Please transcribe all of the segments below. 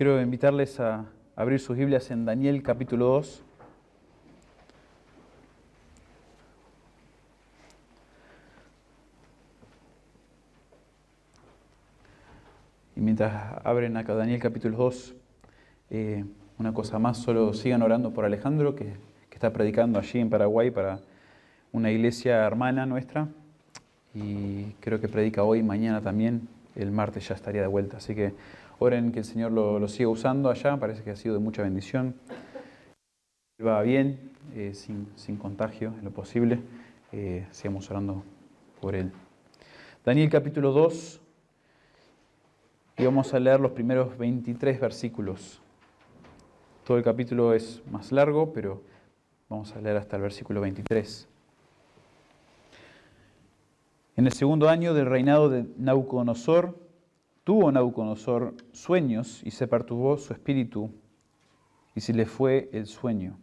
Quiero invitarles a abrir sus Biblias en Daniel capítulo 2. Y mientras abren acá Daniel capítulo 2, eh, una cosa más, solo sigan orando por Alejandro, que, que está predicando allí en Paraguay para una iglesia hermana nuestra. Y creo que predica hoy, mañana también, el martes ya estaría de vuelta. Así que oren que el Señor lo, siga usando allá, parece que ha sido de mucha bendición. Va bien, eh, sin, contagio en lo posible. Eh, sigamos orando por él. Daniel capítulo 2, y vamos a leer los primeros 23 versículos. Todo el capítulo es más largo, pero vamos a leer hasta el versículo 23. En el segundo año del reinado de Nauconosor, tuvo Nauconosor sueños y se perturbó su espíritu y se le fue el sueño.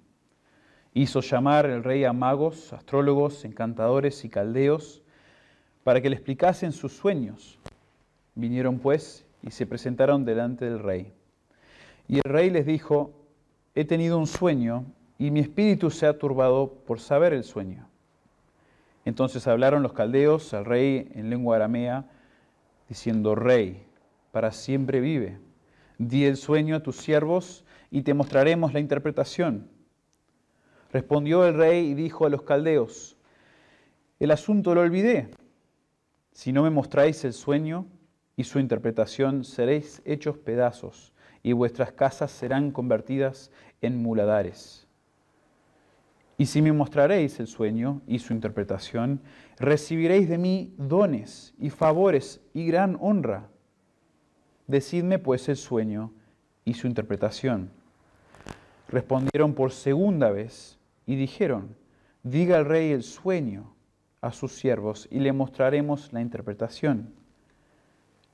Hizo llamar el rey a magos, astrólogos, encantadores y caldeos para que le explicasen sus sueños. Vinieron pues y se presentaron delante del rey. Y el rey les dijo, he tenido un sueño y mi espíritu se ha turbado por saber el sueño. Entonces hablaron los caldeos al rey en lengua aramea, diciendo, Rey, para siempre vive. Di el sueño a tus siervos y te mostraremos la interpretación. Respondió el rey y dijo a los caldeos, el asunto lo olvidé. Si no me mostráis el sueño y su interpretación, seréis hechos pedazos y vuestras casas serán convertidas en muladares. Y si me mostraréis el sueño y su interpretación, recibiréis de mí dones y favores y gran honra. Decidme pues el sueño y su interpretación. Respondieron por segunda vez y dijeron, diga el rey el sueño a sus siervos y le mostraremos la interpretación.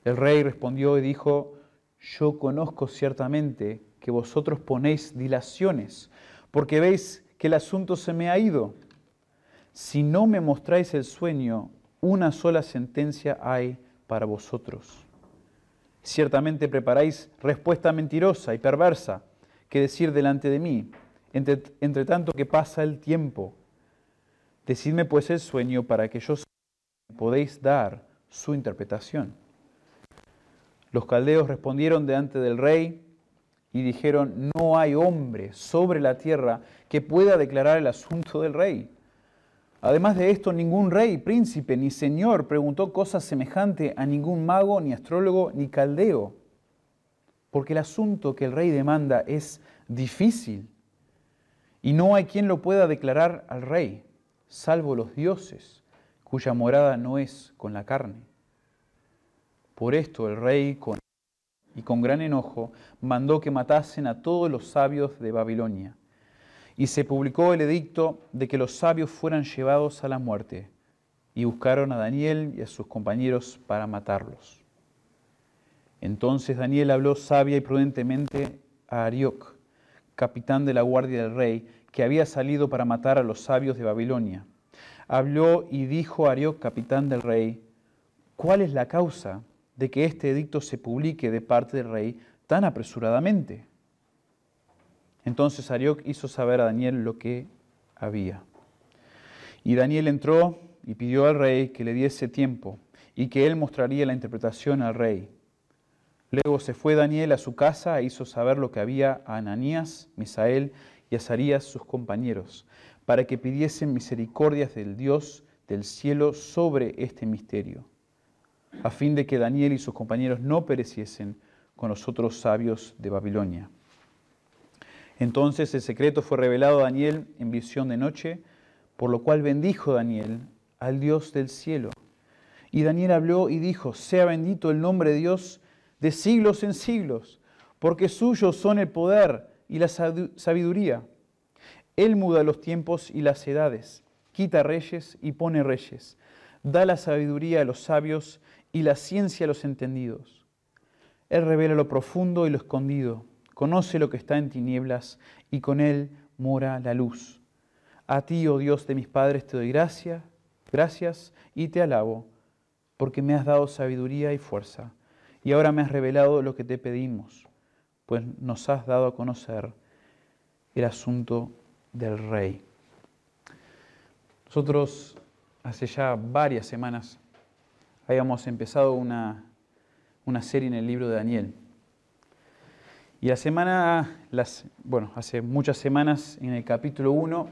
El rey respondió y dijo, yo conozco ciertamente que vosotros ponéis dilaciones, porque veis que el asunto se me ha ido. Si no me mostráis el sueño, una sola sentencia hay para vosotros. Ciertamente preparáis respuesta mentirosa y perversa que decir delante de mí, entre, tanto que pasa el tiempo. Decidme pues el sueño para que yo podéis dar su interpretación. Los caldeos respondieron delante del rey y dijeron, no hay hombre sobre la tierra que pueda declarar el asunto del rey. Además de esto, ningún rey, príncipe ni señor preguntó cosa semejante a ningún mago, ni astrólogo, ni caldeo, porque el asunto que el rey demanda es difícil y no hay quien lo pueda declarar al rey, salvo los dioses, cuya morada no es con la carne. Por esto el rey, con y con gran enojo mandó que matasen a todos los sabios de Babilonia. Y se publicó el edicto de que los sabios fueran llevados a la muerte, y buscaron a Daniel y a sus compañeros para matarlos. Entonces Daniel habló sabia y prudentemente a Arioc, capitán de la guardia del rey, que había salido para matar a los sabios de Babilonia. Habló y dijo a Arioc, capitán del rey, ¿cuál es la causa de que este edicto se publique de parte del rey tan apresuradamente. Entonces Arioc hizo saber a Daniel lo que había. Y Daniel entró y pidió al rey que le diese tiempo y que él mostraría la interpretación al rey. Luego se fue Daniel a su casa e hizo saber lo que había a Ananías, Misael y Azarías, sus compañeros, para que pidiesen misericordias del Dios del cielo sobre este misterio a fin de que Daniel y sus compañeros no pereciesen con los otros sabios de Babilonia. Entonces el secreto fue revelado a Daniel en visión de noche, por lo cual bendijo Daniel al Dios del cielo. Y Daniel habló y dijo, sea bendito el nombre de Dios de siglos en siglos, porque suyos son el poder y la sabiduría. Él muda los tiempos y las edades, quita reyes y pone reyes, da la sabiduría a los sabios y la ciencia a los entendidos. Él revela lo profundo y lo escondido, conoce lo que está en tinieblas y con él mora la luz. A ti, oh Dios de mis padres, te doy gracias, gracias y te alabo, porque me has dado sabiduría y fuerza, y ahora me has revelado lo que te pedimos. pues nos has dado a conocer el asunto del rey. Nosotros hace ya varias semanas habíamos empezado una, una serie en el libro de Daniel. Y la semana, las, bueno, hace muchas semanas en el capítulo 1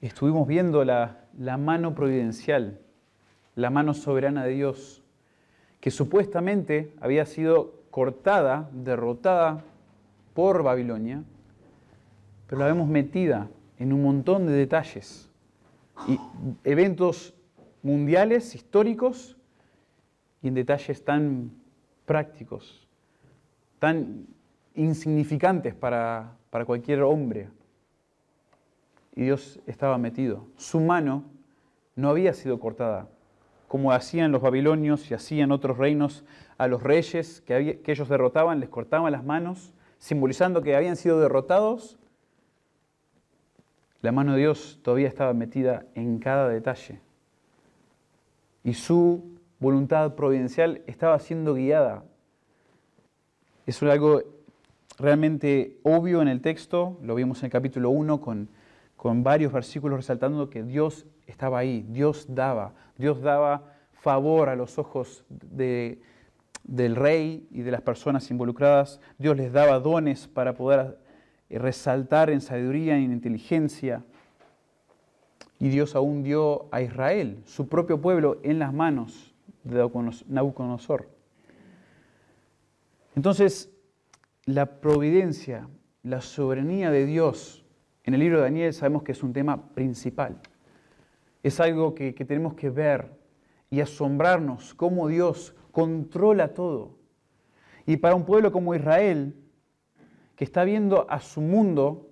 estuvimos viendo la, la mano providencial, la mano soberana de Dios, que supuestamente había sido cortada, derrotada por Babilonia, pero la vemos metida en un montón de detalles y eventos mundiales, históricos, y en detalles tan prácticos, tan insignificantes para, para cualquier hombre. Y Dios estaba metido. Su mano no había sido cortada, como hacían los babilonios y hacían otros reinos a los reyes que, ellos derrotaban, les cortaban las manos, simbolizando que habían sido derrotados. La mano de Dios todavía estaba metida en cada detalle. Y su voluntad providencial estaba siendo guiada. Eso es algo realmente obvio en el texto, lo vimos en el capítulo 1 con, con varios versículos resaltando que Dios estaba ahí, Dios daba, Dios daba favor a los ojos de, del rey y de las personas involucradas, Dios les daba dones para poder resaltar en sabiduría y en inteligencia. Y Dios aún dio a Israel, su propio pueblo, en las manos de Nabucodonosor. Entonces, la providencia, la soberanía de Dios en el libro de Daniel sabemos que es un tema principal. Es algo que, tenemos que ver y asombrarnos cómo Dios controla todo. Y para un pueblo como Israel, que está viendo a su mundo,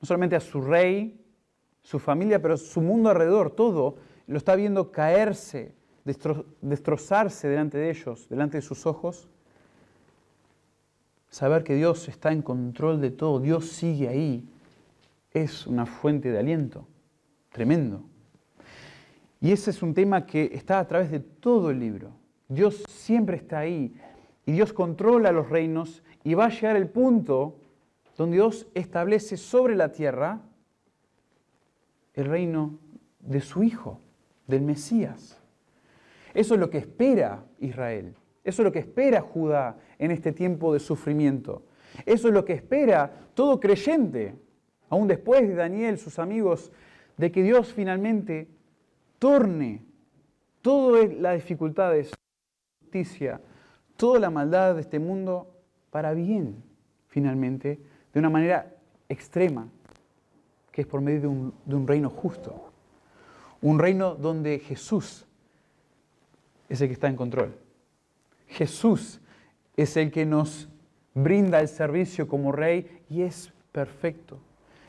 no solamente a su rey, su familia, pero su mundo alrededor, todo, lo está viendo caerse, destrozarse delante de ellos, delante de sus ojos, saber que Dios está en control de todo, Dios sigue ahí, es una fuente de aliento tremendo. Y ese es un tema que está a través de todo el libro. Dios siempre está ahí y Dios controla los reinos y va a llegar el punto donde Dios establece sobre la tierra el reino de su Hijo, del Mesías. Eso es lo que espera Israel. Eso es lo que espera Judá en este tiempo de sufrimiento. Eso es lo que espera todo creyente, aún después de Daniel, sus amigos, de que Dios finalmente torne toda la dificultad de justicia, toda la maldad de este mundo para bien, finalmente, de una manera extrema, que es por medio de un, de un reino justo. Un reino donde Jesús es el que está en control. Jesús es el que nos brinda el servicio como rey y es perfecto,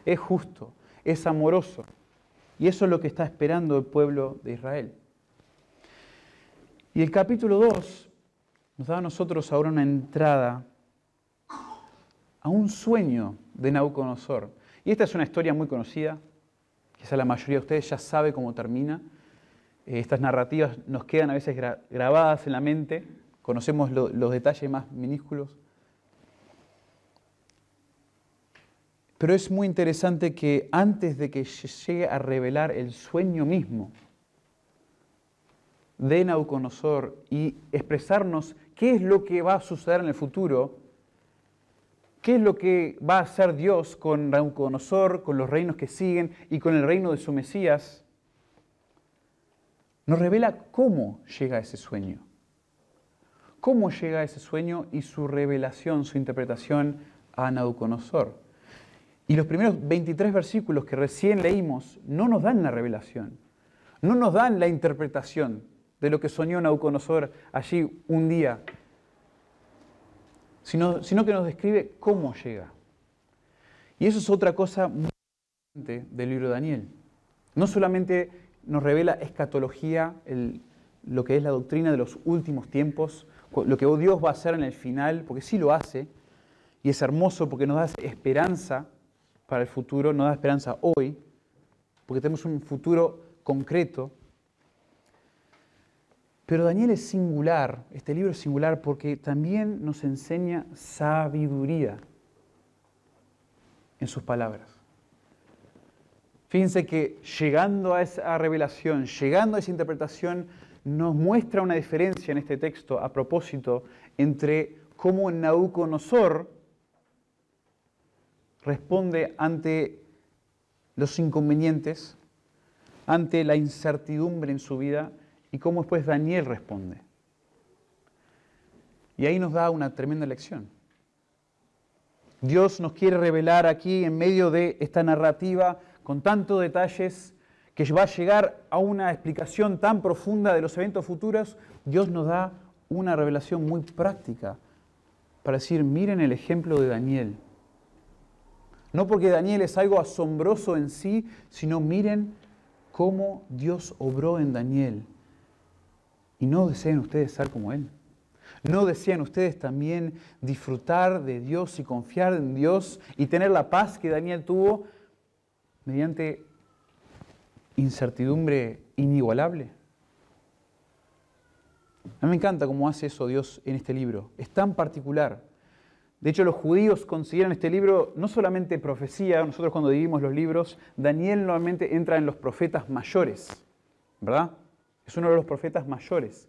es justo, es amoroso. Y eso es lo que está esperando el pueblo de Israel. Y el capítulo 2 nos da a nosotros ahora una entrada a un sueño de Nabucodonosor. Y esta es una historia muy conocida, quizá la mayoría de ustedes ya sabe cómo termina. Eh, estas narrativas nos quedan a veces grabadas en la mente, conocemos los detalles más minúsculos. Pero es muy interesante que antes de que llegue a revelar el sueño mismo de Nauconosor y expresarnos qué es lo que va a suceder en el futuro, qué es lo que va a hacer Dios con Nauconosor, con los reinos que siguen y con el reino de su Mesías, nos revela cómo llega ese sueño. Cómo llega ese sueño y su revelación, su interpretación a Nabucodonosor. Y los primeros 23 versículos que recién leímos no nos dan la revelación, no nos dan la interpretación de lo que soñó Nabucodonosor allí un día, sino que nos describe cómo llega. Y eso es otra cosa muy importante del libro de Daniel. No solamente nos revela escatología, lo que es la doctrina de los últimos tiempos, lo que Dios va a hacer en el final, porque sí lo hace, y es hermoso porque nos da esperanza para el futuro, nos da esperanza hoy, porque tenemos un futuro concreto. Pero Daniel es singular, este libro es singular porque también nos enseña sabiduría en sus palabras. Fíjense que llegando a esa revelación, llegando a esa interpretación, nos muestra una diferencia en este texto a propósito entre cómo Nabucodonosor responde ante los inconvenientes, ante la incertidumbre en su vida y cómo después Daniel responde. Y ahí nos da una tremenda lección. Dios nos quiere revelar aquí en medio de esta narrativa con tantos detalles que va a llegar a una explicación tan profunda de los eventos futuros, Dios nos da una revelación muy práctica para decir, miren el ejemplo de Daniel. No porque Daniel es algo asombroso en sí, sino miren cómo Dios obró en Daniel. Y no desean ustedes ser como Él. ¿No desean ustedes también disfrutar de Dios y confiar en Dios y tener la paz que Daniel tuvo mediante incertidumbre inigualable? A mí me encanta cómo hace eso Dios en este libro. Es tan particular. De hecho, los judíos consideran este libro no solamente profecía, nosotros cuando dividimos los libros, Daniel normalmente entra en los profetas mayores, ¿verdad? Es uno de los profetas mayores.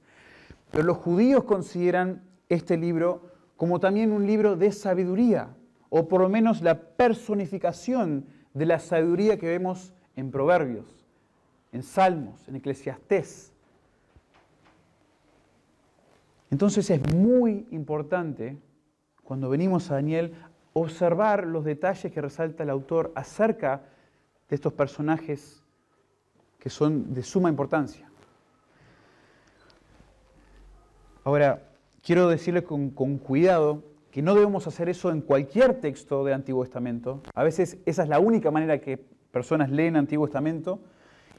Pero los judíos consideran este libro como también un libro de sabiduría, o por lo menos la personificación de la sabiduría que vemos en Proverbios, en Salmos, en Eclesiastés. Entonces es muy importante, cuando venimos a Daniel, observar los detalles que resalta el autor acerca de estos personajes que son de suma importancia. Ahora, quiero decirles con, cuidado que no debemos hacer eso en cualquier texto del Antiguo Testamento. A veces esa es la única manera que personas leen Antiguo Testamento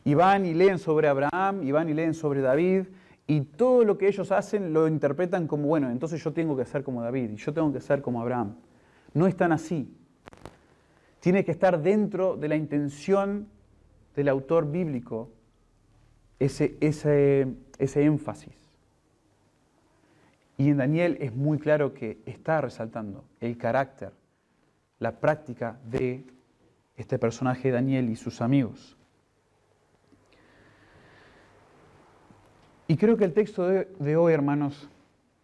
y van y leen sobre Abraham, y van y leen sobre David, y todo lo que ellos hacen lo interpretan como, bueno, entonces yo tengo que ser como David, y yo tengo que ser como Abraham. No es tan así. Tiene que estar dentro de la intención del autor bíblico ese, ese, ese énfasis. Y en Daniel es muy claro que está resaltando el carácter, la práctica de este personaje Daniel y sus amigos. Y creo que el texto de, hoy, hermanos,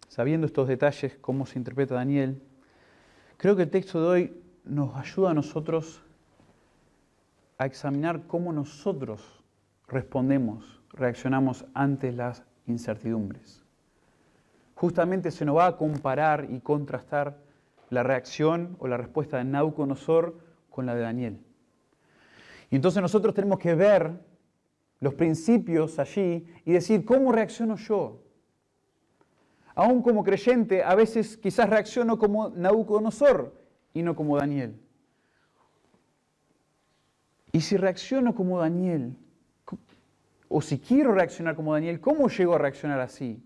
sabiendo estos detalles, cómo se interpreta Daniel, creo que el texto de hoy nos ayuda a nosotros a examinar cómo nosotros respondemos, reaccionamos ante las incertidumbres justamente se nos va a comparar y contrastar la reacción o la respuesta de Nauconosor con la de Daniel. Y entonces nosotros tenemos que ver los principios allí y decir, ¿cómo reacciono yo? Aún como creyente, a veces quizás reacciono como Nauconosor y no como Daniel. Y si reacciono como Daniel, o si quiero reaccionar como Daniel, ¿cómo llego a reaccionar así?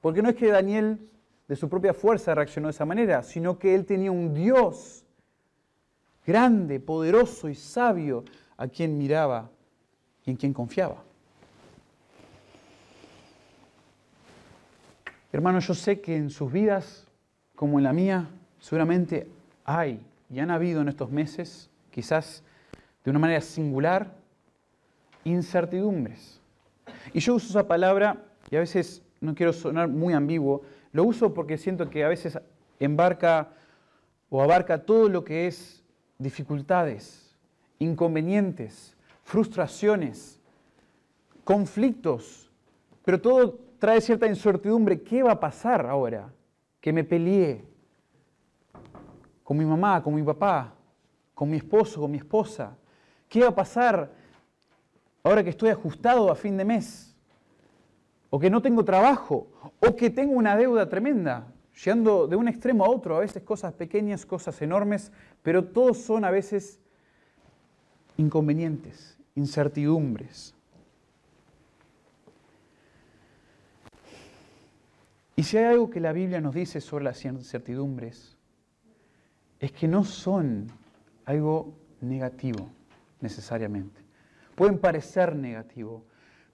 Porque no es que Daniel de su propia fuerza reaccionó de esa manera, sino que él tenía un Dios grande, poderoso y sabio a quien miraba y en quien confiaba. Hermanos, yo sé que en sus vidas, como en la mía, seguramente hay y han habido en estos meses, quizás de una manera singular, incertidumbres. Y yo uso esa palabra y a veces no quiero sonar muy ambiguo, lo uso porque siento que a veces embarca o abarca todo lo que es dificultades, inconvenientes, frustraciones, conflictos, pero todo trae cierta incertidumbre. ¿Qué va a pasar ahora que me peleé con mi mamá, con mi papá, con mi esposo, con mi esposa? ¿Qué va a pasar ahora que estoy ajustado a fin de mes? o que no tengo trabajo, o que tengo una deuda tremenda, llegando de un extremo a otro, a veces cosas pequeñas, cosas enormes, pero todos son a veces inconvenientes, incertidumbres. Y si hay algo que la Biblia nos dice sobre las incertidumbres, es que no son algo negativo necesariamente. Pueden parecer negativo,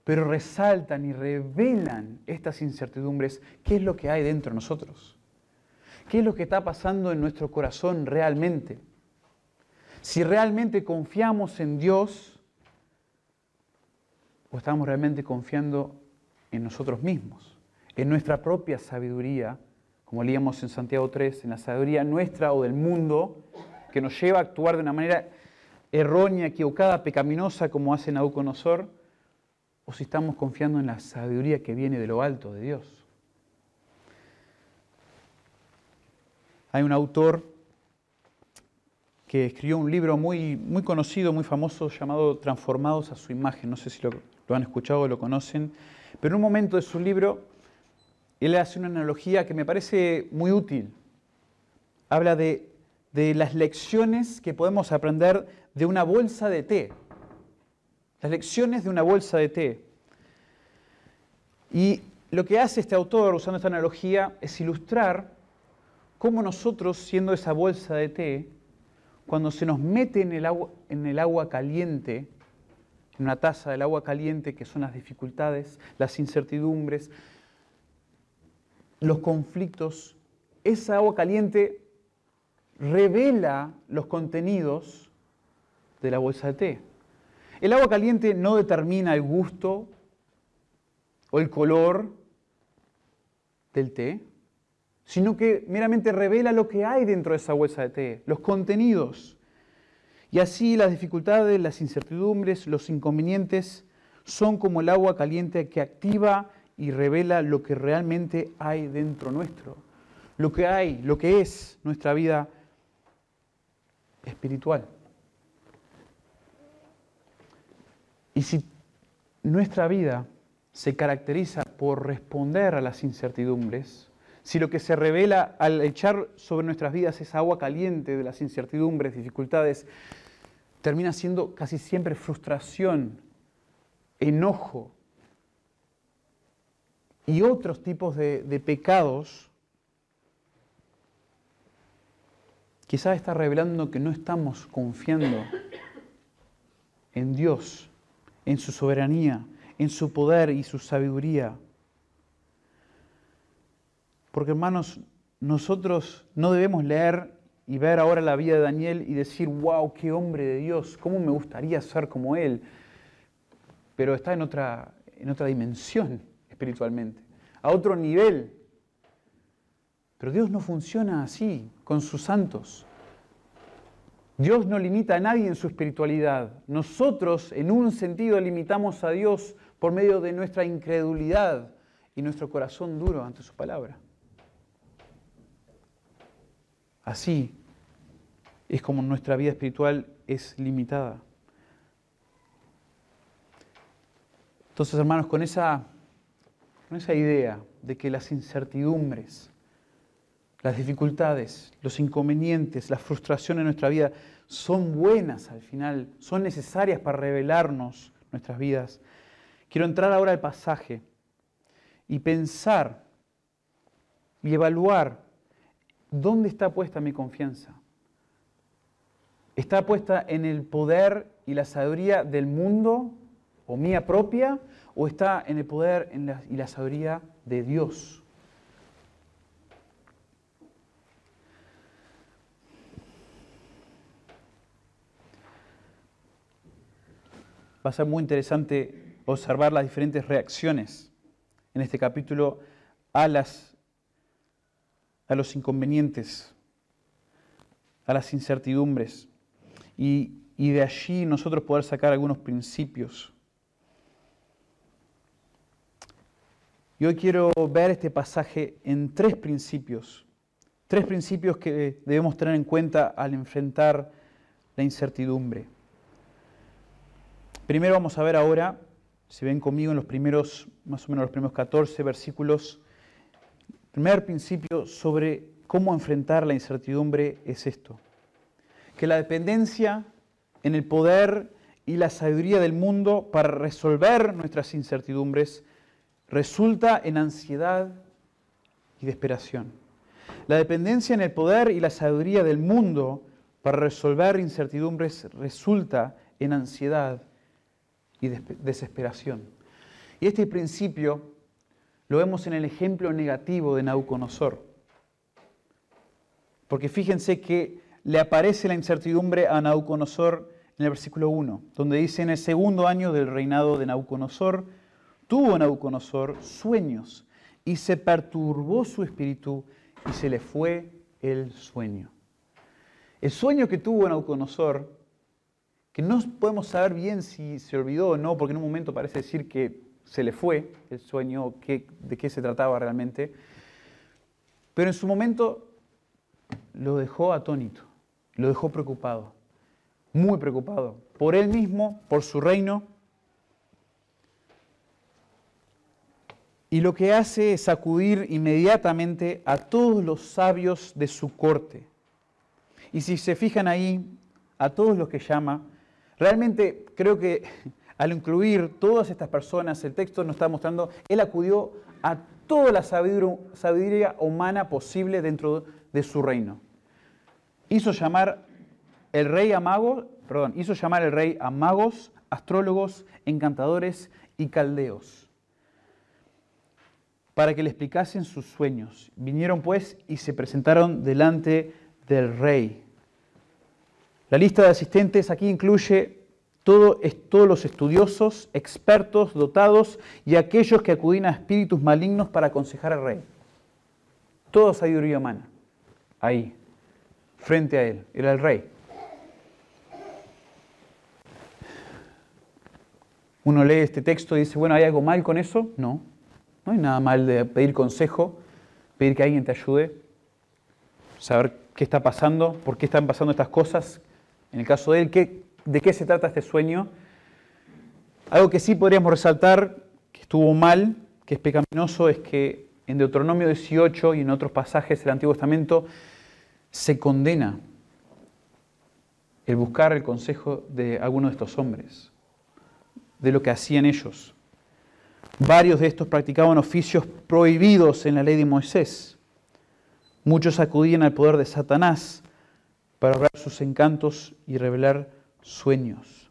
pero resaltan y revelan estas incertidumbres, ¿qué es lo que hay dentro de nosotros? ¿Qué es lo que está pasando en nuestro corazón realmente? Si realmente confiamos en Dios o estamos realmente confiando en nosotros mismos, en nuestra propia sabiduría, como leíamos en Santiago 3, en la sabiduría nuestra o del mundo, que nos lleva a actuar de una manera errónea, equivocada, pecaminosa, como hace Nabucodonosor, o si estamos confiando en la sabiduría que viene de lo alto de Dios. Hay un autor que escribió un libro muy, muy conocido, muy famoso, llamado Transformados a su imagen. No sé si lo, han escuchado o lo conocen, pero en un momento de su libro, él hace una analogía que me parece muy útil. Habla de, de las lecciones que podemos aprender de una bolsa de té. Las lecciones de una bolsa de té. Y lo que hace este autor, usando esta analogía, es ilustrar cómo nosotros, siendo esa bolsa de té, cuando se nos mete en el agua, en el agua caliente, en una taza del agua caliente, que son las dificultades, las incertidumbres, los conflictos, esa agua caliente revela los contenidos de la bolsa de té. El agua caliente no determina el gusto o el color del té, sino que meramente revela lo que hay dentro de esa bolsa de té, los contenidos. Y así las dificultades, las incertidumbres, los inconvenientes son como el agua caliente que activa y revela lo que realmente hay dentro nuestro, lo que hay, lo que es nuestra vida espiritual. Y si nuestra vida se caracteriza por responder a las incertidumbres, si lo que se revela al echar sobre nuestras vidas esa agua caliente de las incertidumbres, dificultades, termina siendo casi siempre frustración, enojo y otros tipos de, de pecados, quizás está revelando que no estamos confiando en Dios en su soberanía, en su poder y su sabiduría. Porque hermanos, nosotros no debemos leer y ver ahora la vida de Daniel y decir, wow, qué hombre de Dios, cómo me gustaría ser como él. Pero está en otra, en otra dimensión espiritualmente, a otro nivel. Pero Dios no funciona así con sus santos. Dios no limita a nadie en su espiritualidad. Nosotros, en un sentido, limitamos a Dios por medio de nuestra incredulidad y nuestro corazón duro ante su palabra. Así es como nuestra vida espiritual es limitada. Entonces, hermanos, con esa, con esa idea de que las incertidumbres, las dificultades, los inconvenientes, las frustraciones en nuestra vida son buenas al final, son necesarias para revelarnos nuestras vidas. Quiero entrar ahora al pasaje y pensar y evaluar dónde está puesta mi confianza. ¿Está puesta en el poder y la sabiduría del mundo o mía propia? ¿O está en el poder y la sabiduría de Dios? va a ser muy interesante observar las diferentes reacciones en este capítulo a, las, a los inconvenientes, a las incertidumbres, y, de allí nosotros poder sacar algunos principios. Y hoy quiero ver este pasaje en tres principios, tres principios que debemos tener en cuenta al enfrentar la incertidumbre. Primero vamos a ver ahora, si ven conmigo en los primeros, más o menos los primeros 14 versículos, primer principio sobre cómo enfrentar la incertidumbre es esto, que la dependencia en el poder y la sabiduría del mundo para resolver nuestras incertidumbres resulta en ansiedad y desesperación. La dependencia en el poder y la sabiduría del mundo para resolver incertidumbres resulta en ansiedad y desesperación. Y este principio lo vemos en el ejemplo negativo de Nauconosor. Porque fíjense que le aparece la incertidumbre a Nauconosor en el versículo 1, donde dice, en el segundo año del reinado de Nauconosor, tuvo Nauconosor sueños y se perturbó su espíritu y se le fue el sueño. El sueño que tuvo Nauconosor, que no podemos saber bien si se olvidó o no, porque en un momento parece decir que se le fue el sueño, de qué se trataba realmente, pero en su momento lo dejó atónito, lo dejó preocupado, muy preocupado, por él mismo, por su reino. Y lo que hace es acudir inmediatamente a todos los sabios de su corte. Y si se fijan ahí, a todos los que llama, realmente creo que al incluir todas estas personas, el texto nos está mostrando, él acudió a toda la sabiduría humana posible dentro de su reino. Hizo llamar el rey a magos, perdón, hizo llamar el rey a magos, astrólogos, encantadores y caldeos para que le explicasen sus sueños. Vinieron pues y se presentaron delante del rey. La lista de asistentes aquí incluye todos los estudiosos, expertos, dotados y aquellos que acuden a espíritus malignos para aconsejar al rey. Toda sabiduría humana, ahí, frente a él, era el rey. Uno lee este texto y dice, bueno, ¿hay algo mal con eso? No, no hay nada mal de pedir consejo, pedir que alguien te ayude, saber qué está pasando, por qué están pasando estas cosas. En el caso de él, ¿qué, de qué se trata este sueño. Algo que sí podríamos resaltar, que estuvo mal, que es pecaminoso, es que en Deuteronomio 18 y en otros pasajes del Antiguo Testamento se condena el buscar el consejo de alguno de estos hombres, de lo que hacían ellos. Varios de estos practicaban oficios prohibidos en la ley de Moisés. Muchos acudían al poder de Satanás para obrar sus encantos y revelar sueños.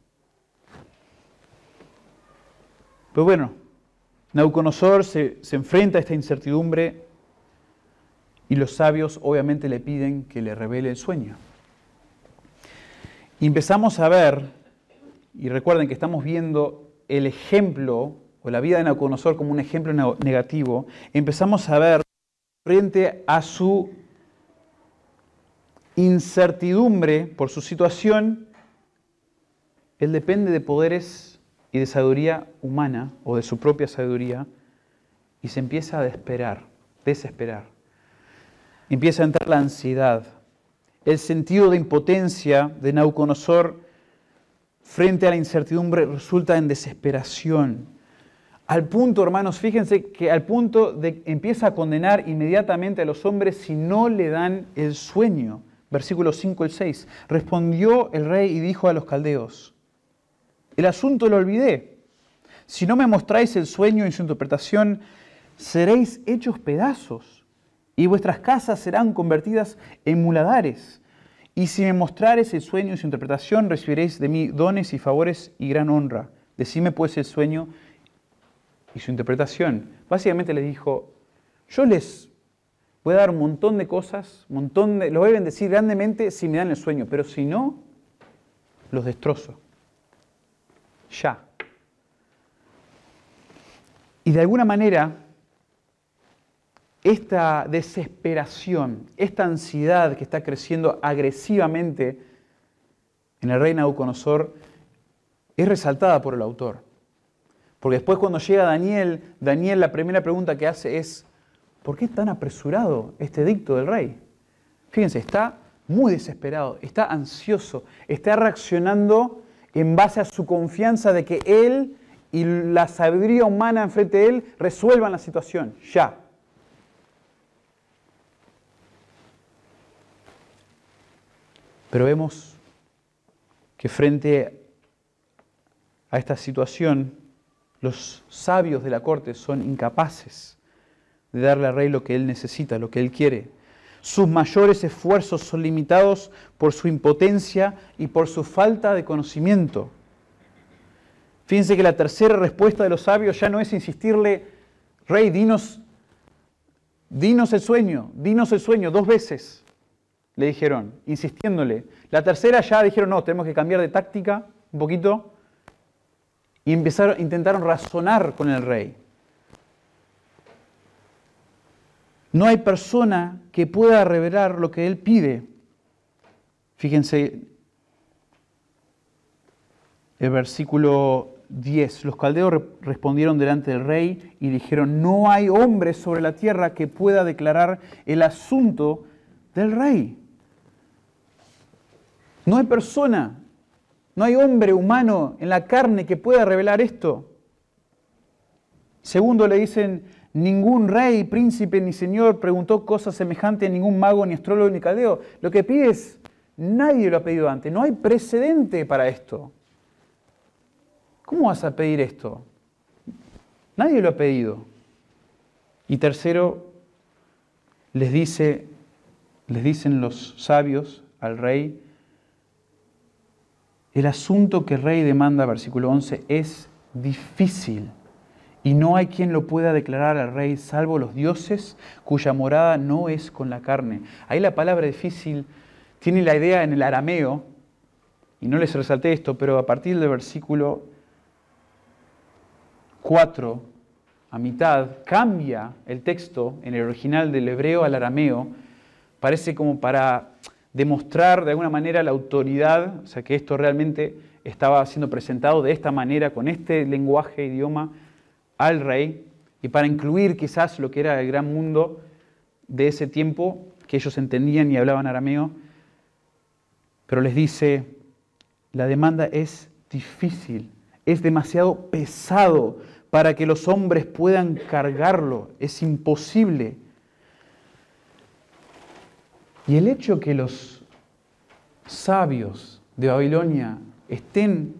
Pero bueno, Nauconosor se, enfrenta a esta incertidumbre y los sabios obviamente le piden que le revele el sueño. Y empezamos a ver, y recuerden que estamos viendo el ejemplo o la vida de Nauconosor como un ejemplo negativo, empezamos a ver frente a su incertidumbre por su situación, él depende de poderes y de sabiduría humana o de su propia sabiduría y se empieza a desesperar, desesperar. Empieza a entrar la ansiedad. El sentido de impotencia de Nauconosor frente a la incertidumbre resulta en desesperación. Al punto, hermanos, fíjense que al punto de empieza a condenar inmediatamente a los hombres si no le dan el sueño. Versículos 5 y 6. Respondió el rey y dijo a los caldeos, el asunto lo olvidé. Si no me mostráis el sueño y su interpretación, seréis hechos pedazos y vuestras casas serán convertidas en muladares. Y si me mostrares el sueño y su interpretación, recibiréis de mí dones y favores y gran honra. Decime pues el sueño y su interpretación. Básicamente les dijo, yo les voy a dar un montón de cosas, montón de, los voy a bendecir grandemente si me dan el sueño, pero si no, los destrozo ya. Y de alguna manera, esta desesperación, esta ansiedad que está creciendo agresivamente en el rey Nabucodonosor es resaltada por el autor. Porque después cuando llega Daniel, Daniel la primera pregunta que hace es, ¿por qué tan apresurado este dicto del rey? Fíjense, está muy desesperado, está ansioso, está reaccionando en base a su confianza de que Él y la sabiduría humana enfrente de Él resuelvan la situación, ya. Pero vemos que frente a esta situación, los sabios de la corte son incapaces de darle al rey lo que él necesita, lo que él quiere. Sus mayores esfuerzos son limitados por su impotencia y por su falta de conocimiento. Fíjense que la tercera respuesta de los sabios ya no es insistirle, rey, dinos, dinos el sueño, dinos el sueño, dos veces, le dijeron, insistiéndole. La tercera ya dijeron, no, tenemos que cambiar de táctica un poquito y empezaron, intentaron razonar con el rey. No hay persona que pueda revelar lo que él pide. Fíjense el versículo 10. Los caldeos respondieron delante del rey y dijeron, no hay hombre sobre la tierra que pueda declarar el asunto del rey. No hay persona, no hay hombre humano en la carne que pueda revelar esto. Segundo, le dicen, ningún rey, príncipe ni señor preguntó cosas semejantes a ningún mago, ni astrólogo, ni caldeo. Lo que pide es, nadie lo ha pedido antes, no hay precedente para esto. ¿Cómo vas a pedir esto? Nadie lo ha pedido. Y tercero, les dice, les dicen los sabios al rey, el asunto que el rey demanda, versículo 11, es difícil y no hay quien lo pueda declarar al rey salvo los dioses cuya morada no es con la carne. Ahí la palabra difícil tiene la idea en el arameo, y no les resalté esto, pero a partir del versículo 4 a mitad, cambia el texto en el original del hebreo al arameo, parece como para demostrar de alguna manera la autoridad, o sea que esto realmente estaba siendo presentado de esta manera, con este lenguaje, idioma, al rey, y para incluir quizás lo que era el gran mundo de ese tiempo, que ellos entendían y hablaban arameo, pero les dice, la demanda es difícil, es demasiado pesado para que los hombres puedan cargarlo. Es imposible. Y el hecho que los sabios de Babilonia estén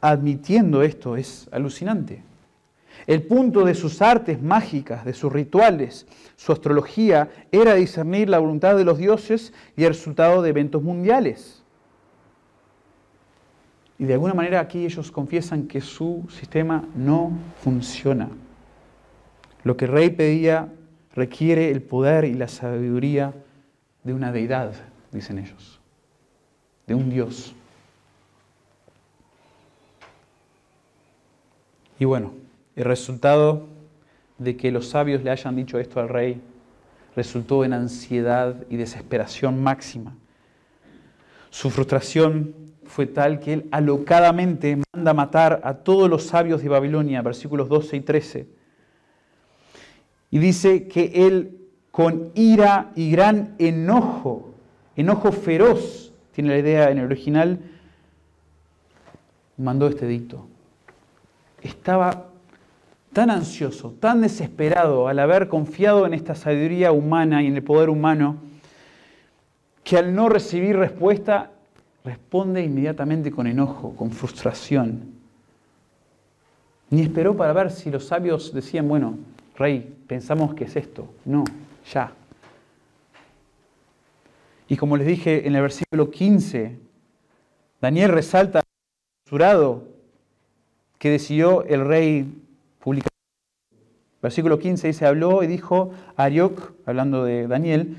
admitiendo esto es alucinante. El punto de sus artes mágicas, de sus rituales, su astrología, era discernir la voluntad de los dioses y el resultado de eventos mundiales. Y de alguna manera aquí ellos confiesan que su sistema no funciona. Lo que el rey pedía requiere el poder y la sabiduría de una deidad, dicen ellos, de un dios. Y bueno, el resultado de que los sabios le hayan dicho esto al rey resultó en ansiedad y desesperación máxima. Su frustración fue tal que él alocadamente manda matar a todos los sabios de Babilonia, versículos 12 y 13. Y dice que él con ira y gran enojo, enojo feroz, tiene la idea en el original, mandó este dicto. Estaba tan ansioso, tan desesperado al haber confiado en esta sabiduría humana y en el poder humano, que al no recibir respuesta responde inmediatamente con enojo, con frustración. Ni esperó para ver si los sabios decían, bueno, rey, pensamos que es esto. No, ya. Y como les dije en el versículo 15, Daniel resalta que decidió el rey publicar. Versículo 15 dice, habló y dijo a Arioc, hablando de Daniel,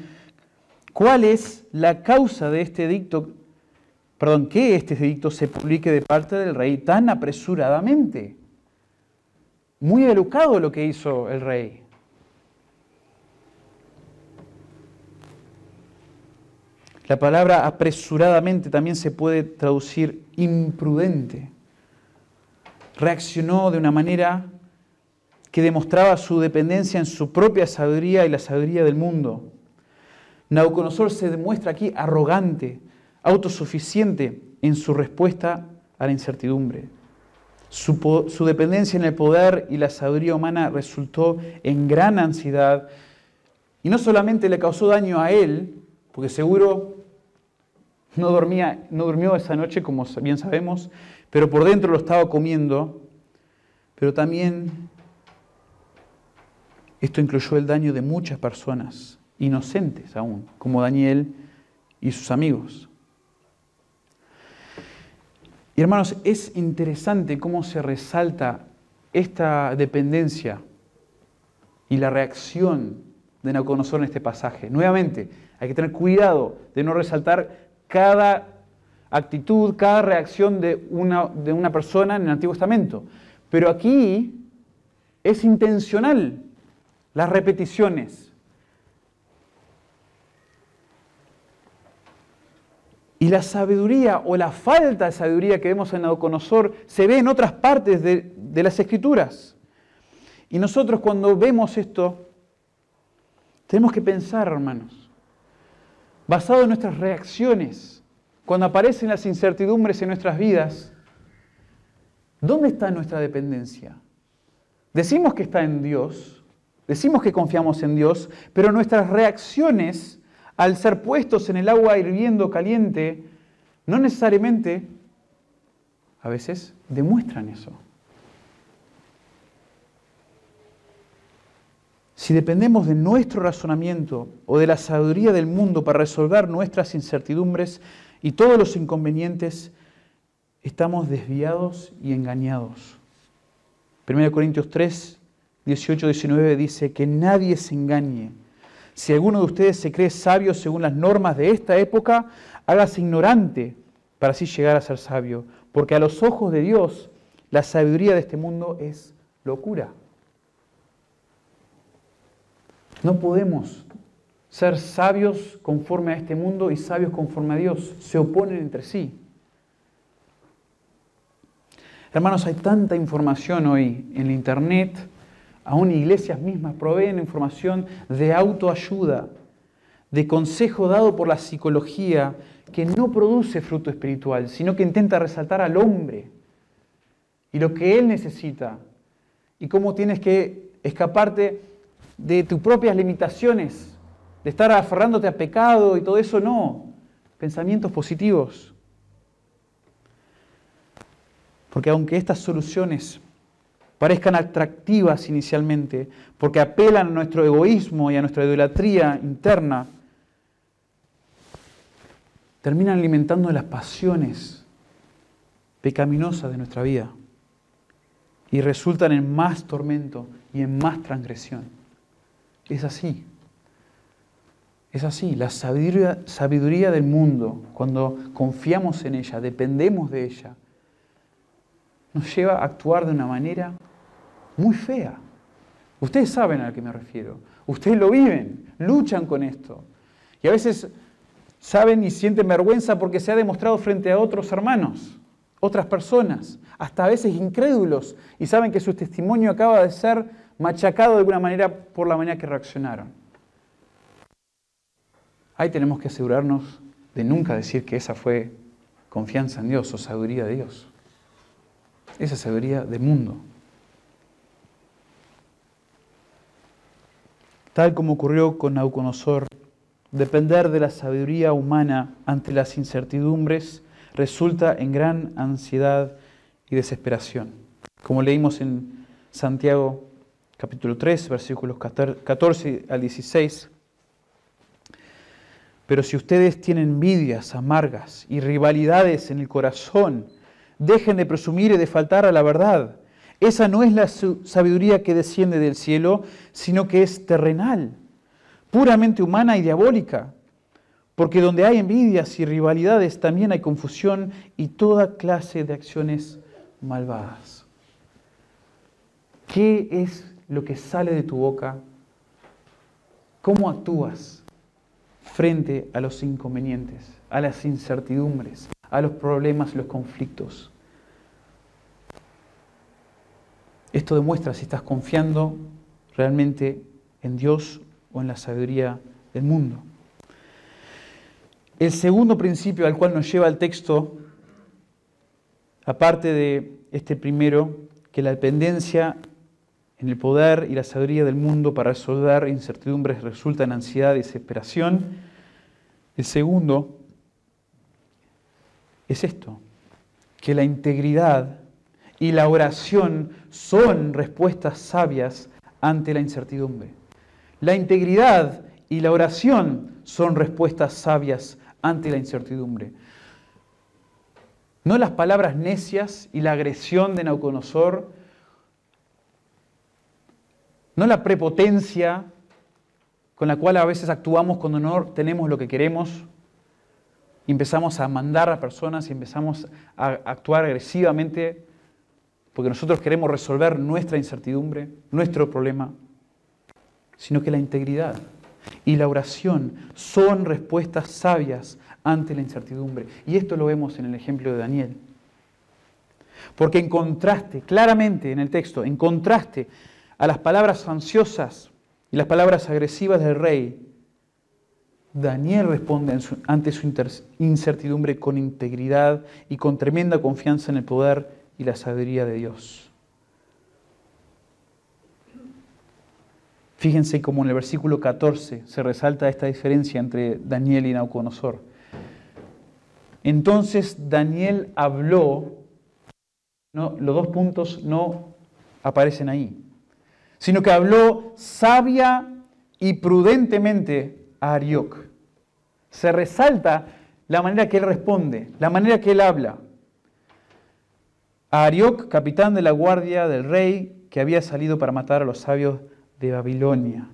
¿cuál es la causa de este dicto perdón, que este edicto se publique de parte del rey tan apresuradamente. Muy educado lo que hizo el rey. La palabra apresuradamente también se puede traducir imprudente. Reaccionó de una manera que demostraba su dependencia en su propia sabiduría y la sabiduría del mundo. Nabucodonosor se demuestra aquí arrogante, autosuficiente en su respuesta a la incertidumbre. Su, dependencia en el poder y la sabiduría humana resultó en gran ansiedad y no solamente le causó daño a él, porque seguro no, dormía, no durmió esa noche, como bien sabemos, pero por dentro lo estaba comiendo, pero también esto incluyó el daño de muchas personas, inocentes aún, como Daniel y sus amigos. Y hermanos, es interesante cómo se resalta esta dependencia y la reacción de Nabucodonosor en este pasaje. Nuevamente, hay que tener cuidado de no resaltar cada actitud, cada reacción de una, de una persona en el Antiguo Testamento. Pero aquí es intencional las repeticiones. Y la sabiduría o la falta de sabiduría que vemos en Nabucodonosor se ve en otras partes de, de las Escrituras. Y nosotros cuando vemos esto, tenemos que pensar, hermanos, basado en nuestras reacciones, cuando aparecen las incertidumbres en nuestras vidas, ¿dónde está nuestra dependencia? Decimos que está en Dios, decimos que confiamos en Dios, pero nuestras reacciones al ser puestos en el agua hirviendo caliente, no necesariamente, a veces, demuestran eso. Si dependemos de nuestro razonamiento o de la sabiduría del mundo para resolver nuestras incertidumbres y todos los inconvenientes, estamos desviados y engañados. 1 Corintios 3, 18, 19 dice que nadie se engañe. Si alguno de ustedes se cree sabio según las normas de esta época, hágase ignorante para así llegar a ser sabio. Porque a los ojos de Dios, la sabiduría de este mundo es locura. No podemos ser sabios conforme a este mundo y sabios conforme a Dios. Se oponen entre sí. Hermanos, hay tanta información hoy en la Internet, aún iglesias mismas proveen información de autoayuda, de consejo dado por la psicología que no produce fruto espiritual, sino que intenta resaltar al hombre y lo que él necesita y cómo tienes que escaparte de tus propias limitaciones, de estar aferrándote a pecado y todo eso, no. Pensamientos positivos. Porque aunque estas soluciones parezcan atractivas inicialmente, porque apelan a nuestro egoísmo y a nuestra idolatría interna, terminan alimentando las pasiones pecaminosas de nuestra vida y resultan en más tormento y en más transgresión. Es así. Es así. La sabiduría, del mundo, cuando confiamos en ella, dependemos de ella, nos lleva a actuar de una manera muy fea. Ustedes saben a qué me refiero. Ustedes lo viven, luchan con esto. Y a veces saben y sienten vergüenza porque se ha demostrado frente a otros hermanos, otras personas, hasta a veces incrédulos, y saben que su testimonio acaba de ser machacado de alguna manera por la manera que reaccionaron. Ahí tenemos que asegurarnos de nunca decir que esa fue confianza en Dios o sabiduría de Dios. Esa sabiduría del mundo. Tal como ocurrió con Nauconosor, depender de la sabiduría humana ante las incertidumbres resulta en gran ansiedad y desesperación. Como leímos en Santiago capítulo 3, versículos 14 al 16. Pero si ustedes tienen envidias amargas y rivalidades en el corazón, dejen de presumir y de faltar a la verdad. Esa no es la sabiduría que desciende del cielo, sino que es terrenal, puramente humana y diabólica. Porque donde hay envidias y rivalidades también hay confusión y toda clase de acciones malvadas. ¿Qué es lo que sale de tu boca, cómo actúas frente a los inconvenientes, a las incertidumbres, a los problemas, los conflictos. Esto demuestra si estás confiando realmente en Dios o en la sabiduría del mundo. El segundo principio al cual nos lleva el texto, aparte de este primero, que la dependencia en el poder y la sabiduría del mundo para resolver incertidumbres resulta en ansiedad y desesperación. El segundo es esto, que la integridad y la oración son respuestas sabias ante la incertidumbre. La integridad y la oración son respuestas sabias ante la incertidumbre. No las palabras necias y la agresión de Nauconosor, no la prepotencia con la cual a veces actuamos cuando no tenemos lo que queremos empezamos a mandar a personas y empezamos a actuar agresivamente porque nosotros queremos resolver nuestra incertidumbre, nuestro problema, sino que la integridad y la oración son respuestas sabias ante la incertidumbre. Y esto lo vemos en el ejemplo de Daniel. Porque en contraste, claramente en el texto, en contraste a las palabras ansiosas y las palabras agresivas del rey, Daniel responde ante su incertidumbre con integridad y con tremenda confianza en el poder y la sabiduría de Dios. Fíjense cómo en el versículo 14 se resalta esta diferencia entre Daniel y Nauconosor. Entonces Daniel habló, no, los dos puntos no aparecen ahí, sino que habló sabia y prudentemente a Arioc. Se resalta la manera que él responde, la manera que él habla. A Arioc, capitán de la guardia del rey, que había salido para matar a los sabios de Babilonia.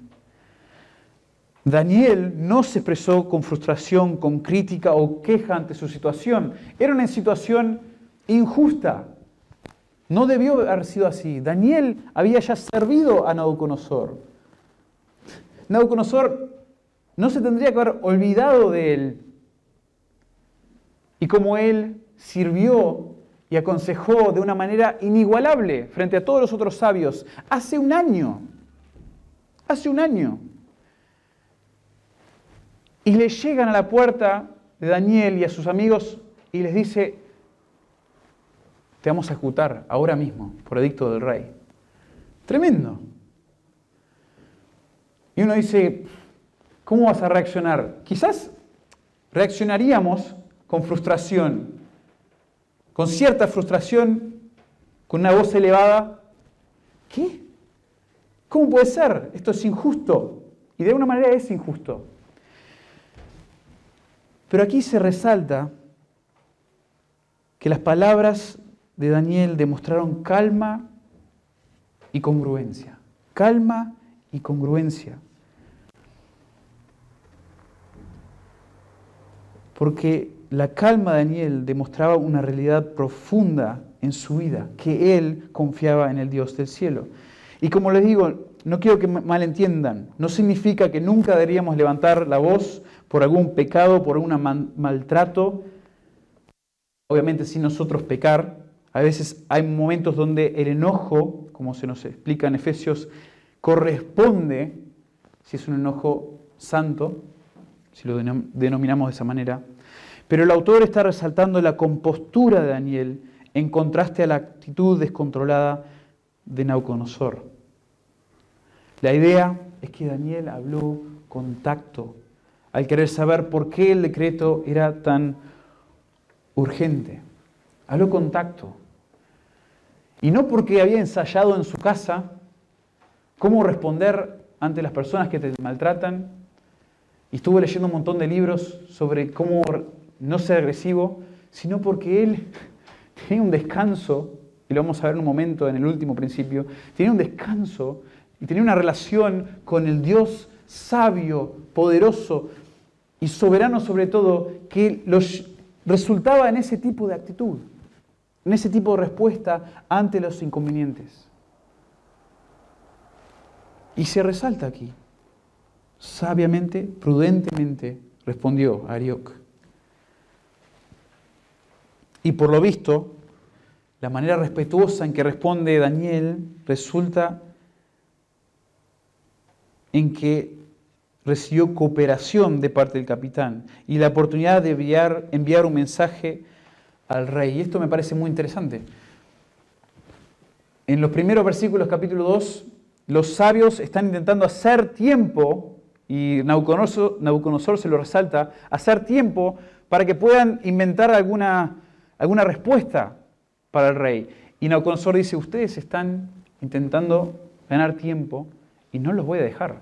Daniel no se expresó con frustración, con crítica o queja ante su situación. Era una situación injusta. No debió haber sido así. Daniel había ya servido a Nabucodonosor. Nabucodonosor no se tendría que haber olvidado de él. Y como él sirvió y aconsejó de una manera inigualable frente a todos los otros sabios hace un año, hace un año. Y le llegan a la puerta de Daniel y a sus amigos y les dice, te vamos a ejecutar ahora mismo por edicto del rey. Tremendo. Y uno dice, ¿cómo vas a reaccionar? Quizás reaccionaríamos con frustración, con cierta frustración, con una voz elevada. ¿Qué? ¿Cómo puede ser? Esto es injusto. Y de alguna manera es injusto. Pero aquí se resalta que las palabras de Daniel demostraron calma y congruencia. Calma y congruencia. Porque la calma de Daniel demostraba una realidad profunda en su vida, que él confiaba en el Dios del cielo. Y como les digo, no quiero que malentiendan, no significa que nunca deberíamos levantar la voz por algún pecado, por algún maltrato, obviamente sin nosotros pecar. A veces hay momentos donde el enojo, como se nos explica en Efesios, corresponde, si es un enojo santo, si lo denominamos de esa manera. Pero el autor está resaltando la compostura de Daniel en contraste a la actitud descontrolada de Nauconosor. La idea es que Daniel habló con tacto al querer saber por qué el decreto era tan urgente. Habló con tacto. Y no porque había ensayado en su casa cómo responder ante las personas que te maltratan. Y estuvo leyendo un montón de libros sobre cómo no ser agresivo, sino porque él tenía un descanso, y lo vamos a ver en un momento en el último principio, tenía un descanso y tenía una relación con el Dios sabio, poderoso y soberano sobre todo, que los resultaba en ese tipo de actitud, en ese tipo de respuesta ante los inconvenientes. Y se resalta aquí, sabiamente, prudentemente, respondió Arioc. Y por lo visto, la manera respetuosa en que responde Daniel resulta en que recibió cooperación de parte del capitán y la oportunidad de enviar, enviar un mensaje al rey. Y esto me parece muy interesante. En los primeros versículos capítulo 2, los sabios están intentando hacer tiempo, y Nabucodonosor se lo resalta, hacer tiempo para que puedan inventar alguna, alguna respuesta para el rey. Y Nabucodonosor dice, ustedes están intentando ganar tiempo y no los voy a dejar.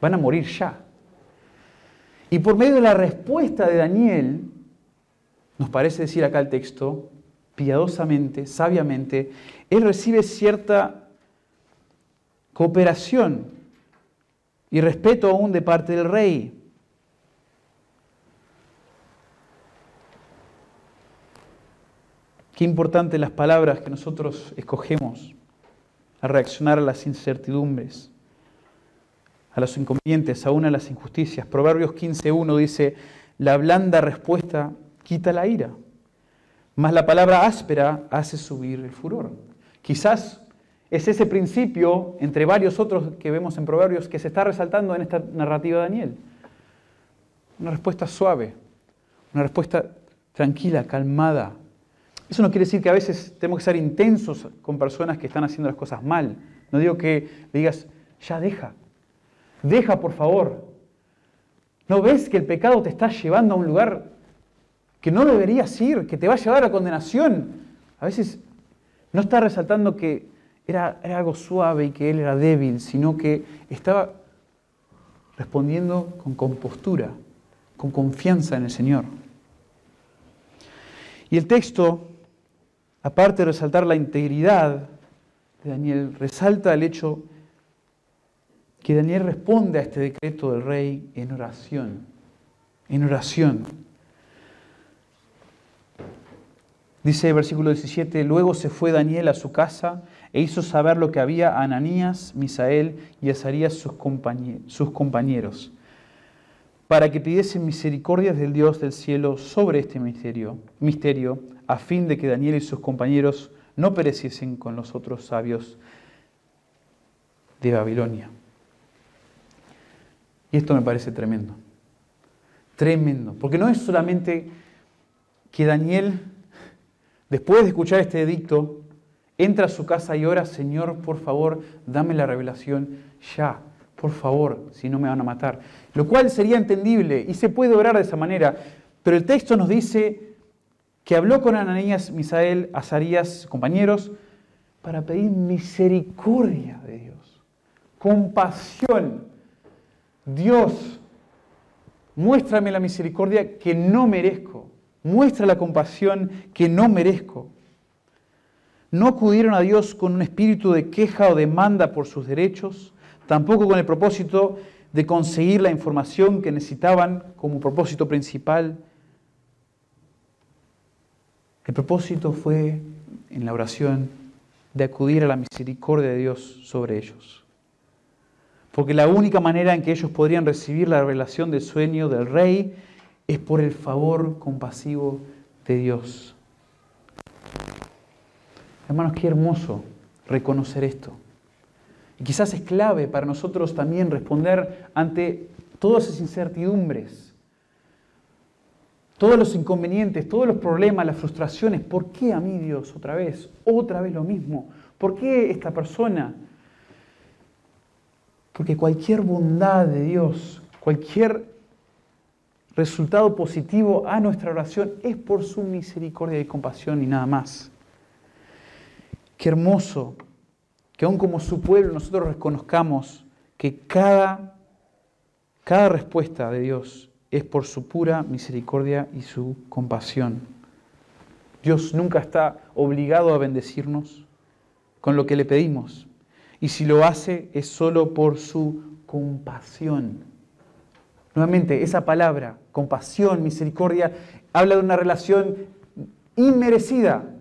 Van a morir ya. Y por medio de la respuesta de Daniel, nos parece decir acá el texto, piadosamente, sabiamente, él recibe cierta cooperación y respeto aún de parte del rey. Qué importante las palabras que nosotros escogemos a reaccionar a las incertidumbres, a los inconvenientes, aún a las injusticias. Proverbios 15.1 dice, la blanda respuesta quita la ira, mas la palabra áspera hace subir el furor. Quizás es ese principio, entre varios otros que vemos en Proverbios, que se está resaltando en esta narrativa de Daniel. Una respuesta suave, una respuesta tranquila, calmada, eso no quiere decir que a veces tenemos que ser intensos con personas que están haciendo las cosas mal. No digo que le digas, ya deja, deja por favor. ¿No ves que el pecado te está llevando a un lugar que no deberías ir, que te va a llevar a condenación? A veces no está resaltando que era, algo suave y que él era débil, sino que estaba respondiendo con compostura, con confianza en el Señor. Y el texto aparte de resaltar la integridad de Daniel, resalta el hecho que Daniel responde a este decreto del rey en oración, en oración. Dice el versículo 17, luego se fue Daniel a su casa e hizo saber lo que había a Ananías, Misael y Azarías sus compañeros, para que pidiesen misericordias del Dios del cielo sobre este misterio, misterio a fin de que Daniel y sus compañeros no pereciesen con los otros sabios de Babilonia. Y esto me parece tremendo, tremendo, porque no es solamente que Daniel, después de escuchar este edicto, entra a su casa y ora, Señor, por favor, dame la revelación ya, por favor, si no me van a matar. Lo cual sería entendible y se puede orar de esa manera, pero el texto nos dice que habló con Ananías, Misael, Azarías, compañeros, para pedir misericordia de Dios, compasión. Dios, muéstrame la misericordia que no merezco, muestra la compasión que no merezco. No acudieron a Dios con un espíritu de queja o demanda por sus derechos, tampoco con el propósito de conseguir la información que necesitaban como propósito principal, el propósito fue, en la oración, de acudir a la misericordia de Dios sobre ellos. Porque la única manera en que ellos podrían recibir la revelación del sueño del rey es por el favor compasivo de Dios. Hermanos, qué hermoso reconocer esto. Y quizás es clave para nosotros también responder ante todas esas incertidumbres todos los inconvenientes, todos los problemas, las frustraciones. ¿Por qué a mí Dios otra vez? Otra vez lo mismo. ¿Por qué esta persona? Porque cualquier bondad de Dios, cualquier resultado positivo a nuestra oración es por su misericordia y compasión y nada más. Qué hermoso que aún como su pueblo nosotros reconozcamos que cada, cada respuesta de Dios es por su pura misericordia y su compasión. Dios nunca está obligado a bendecirnos con lo que le pedimos. Y si lo hace es solo por su compasión. Nuevamente, esa palabra, compasión, misericordia, habla de una relación inmerecida.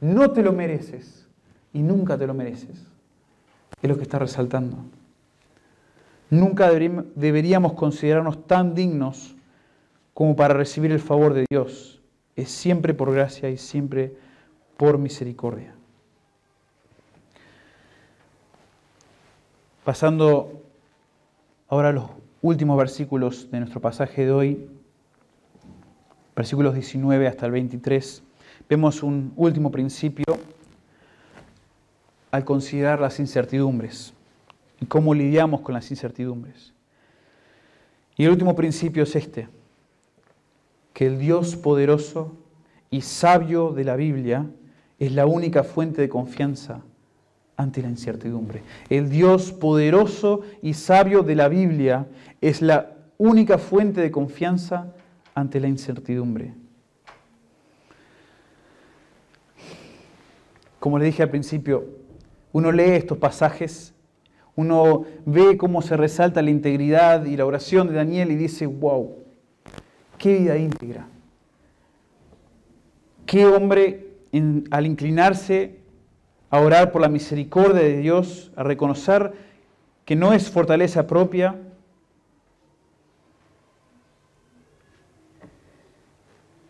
No te lo mereces y nunca te lo mereces. Es lo que está resaltando. Nunca deberíamos considerarnos tan dignos como para recibir el favor de Dios. Es siempre por gracia y siempre por misericordia. Pasando ahora a los últimos versículos de nuestro pasaje de hoy, versículos 19 hasta el 23, vemos un último principio al considerar las incertidumbres y cómo lidiamos con las incertidumbres. Y el último principio es este, que el Dios poderoso y sabio de la Biblia es la única fuente de confianza ante la incertidumbre. El Dios poderoso y sabio de la Biblia es la única fuente de confianza ante la incertidumbre. Como le dije al principio, uno lee estos pasajes, uno ve cómo se resalta la integridad y la oración de Daniel y dice, wow, qué vida íntegra. Qué hombre al inclinarse a orar por la misericordia de Dios, a reconocer que no es fortaleza propia,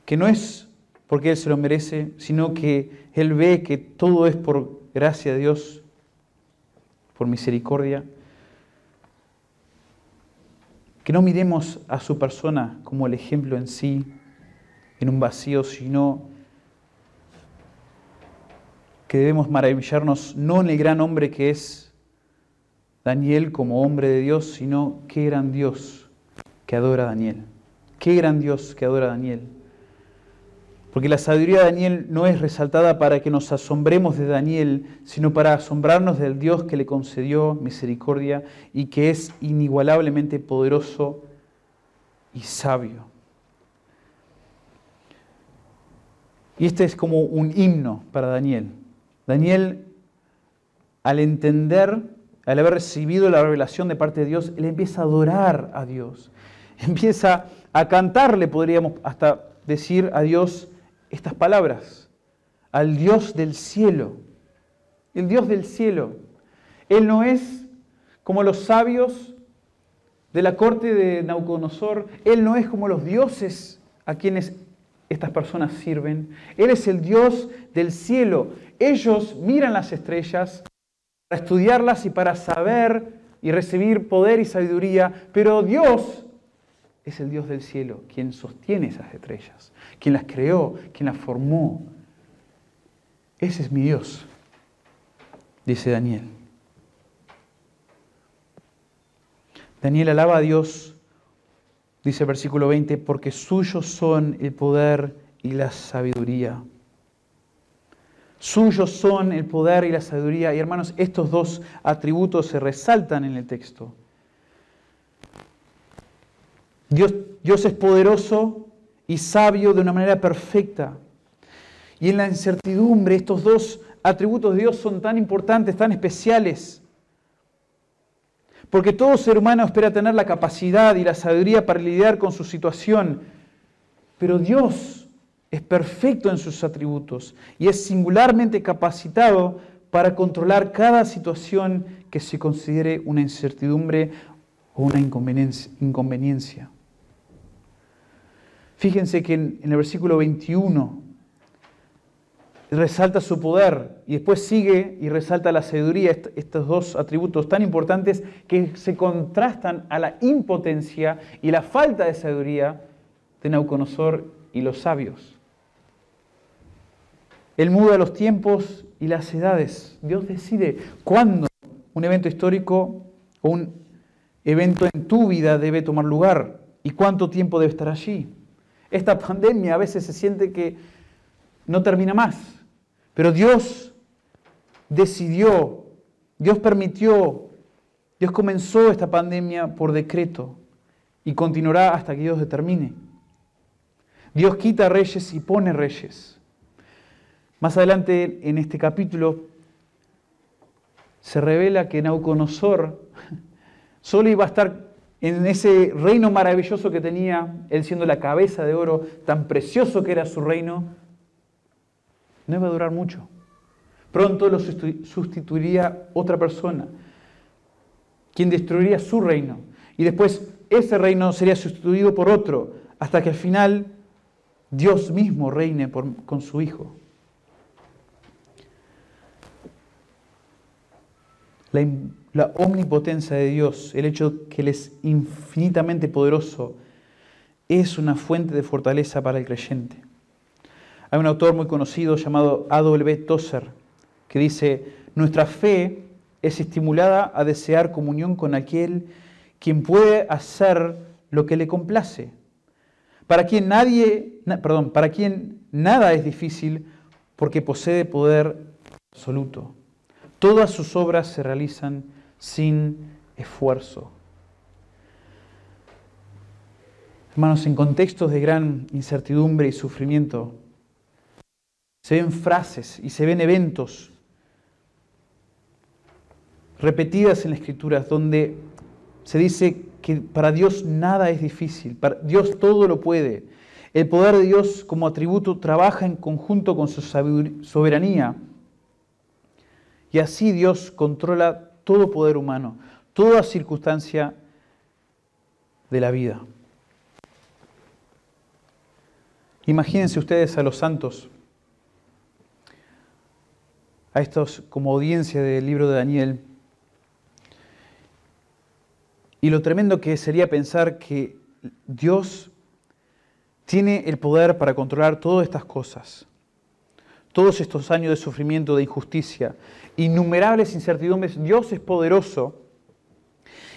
que no es porque Él se lo merece, sino que Él ve que todo es por gracia de Dios, por misericordia. Que no miremos a su persona como el ejemplo en sí, en un vacío, sino que debemos maravillarnos no en el gran hombre que es Daniel como hombre de Dios, sino qué gran Dios que adora a Daniel. Qué gran Dios que adora a Daniel. Porque la sabiduría de Daniel no es resaltada para que nos asombremos de Daniel, sino para asombrarnos del Dios que le concedió misericordia y que es inigualablemente poderoso y sabio. Y este es como un himno para Daniel. Daniel, al entender, al haber recibido la revelación de parte de Dios, él empieza a adorar a Dios. Empieza a cantarle, podríamos hasta decir a Dios, estas palabras, al Dios del cielo, el Dios del cielo. Él no es como los sabios de la corte de Nauconosor, Él no es como los dioses a quienes estas personas sirven, Él es el Dios del cielo. Ellos miran las estrellas para estudiarlas y para saber y recibir poder y sabiduría, pero Dios es el Dios del cielo, quien sostiene esas estrellas, quien las creó, quien las formó. Ese es mi Dios, dice Daniel. Daniel alaba a Dios, dice el versículo 20, porque suyos son el poder y la sabiduría. Suyos son el poder y la sabiduría. Y hermanos, estos dos atributos se resaltan en el texto. Dios, es poderoso y sabio de una manera perfecta. Y en la incertidumbre estos dos atributos de Dios son tan importantes, tan especiales. Porque todo ser humano espera tener la capacidad y la sabiduría para lidiar con su situación. Pero Dios es perfecto en sus atributos y es singularmente capacitado para controlar cada situación que se considere una incertidumbre o una inconveniencia. Fíjense que en, el versículo 21 resalta su poder y después sigue y resalta la sabiduría, estos dos atributos tan importantes que se contrastan a la impotencia y la falta de sabiduría de Nauconosor y los sabios. Él muda los tiempos y las edades. Dios decide cuándo un evento histórico o un evento en tu vida debe tomar lugar y cuánto tiempo debe estar allí. Esta pandemia a veces se siente que no termina más, pero Dios decidió, Dios permitió, Dios comenzó esta pandemia por decreto y continuará hasta que Dios determine. Dios quita reyes y pone reyes. Más adelante en este capítulo se revela que Nauconosor solo iba a estar en ese reino maravilloso que tenía, él siendo la cabeza de oro, tan precioso que era su reino, no iba a durar mucho. Pronto lo sustituiría otra persona, quien destruiría su reino. Y después ese reino sería sustituido por otro, hasta que al final Dios mismo reine con su Hijo. La la omnipotencia de Dios, el hecho que Él es infinitamente poderoso, es una fuente de fortaleza para el creyente. Hay un autor muy conocido llamado A.W. Tozer que dice, nuestra fe es estimulada a desear comunión con aquel quien puede hacer lo que le complace, para quien nadie, perdón, para quien nada es difícil porque posee poder absoluto. Todas sus obras se realizan sin esfuerzo. Hermanos, en contextos de gran incertidumbre y sufrimiento, Se ven frases y se ven eventos repetidas en la Escritura donde se dice que para Dios nada es difícil, para Dios todo lo puede. El poder de Dios como atributo trabaja en conjunto con su soberanía. Y así Dios controla todo poder humano, toda circunstancia de la vida. Imagínense ustedes a los santos, a estos como audiencia del libro de Daniel, y lo tremendo que sería pensar que Dios tiene el poder para controlar todas estas cosas, todos estos años de sufrimiento, de injusticia, innumerables incertidumbres. Dios es poderoso.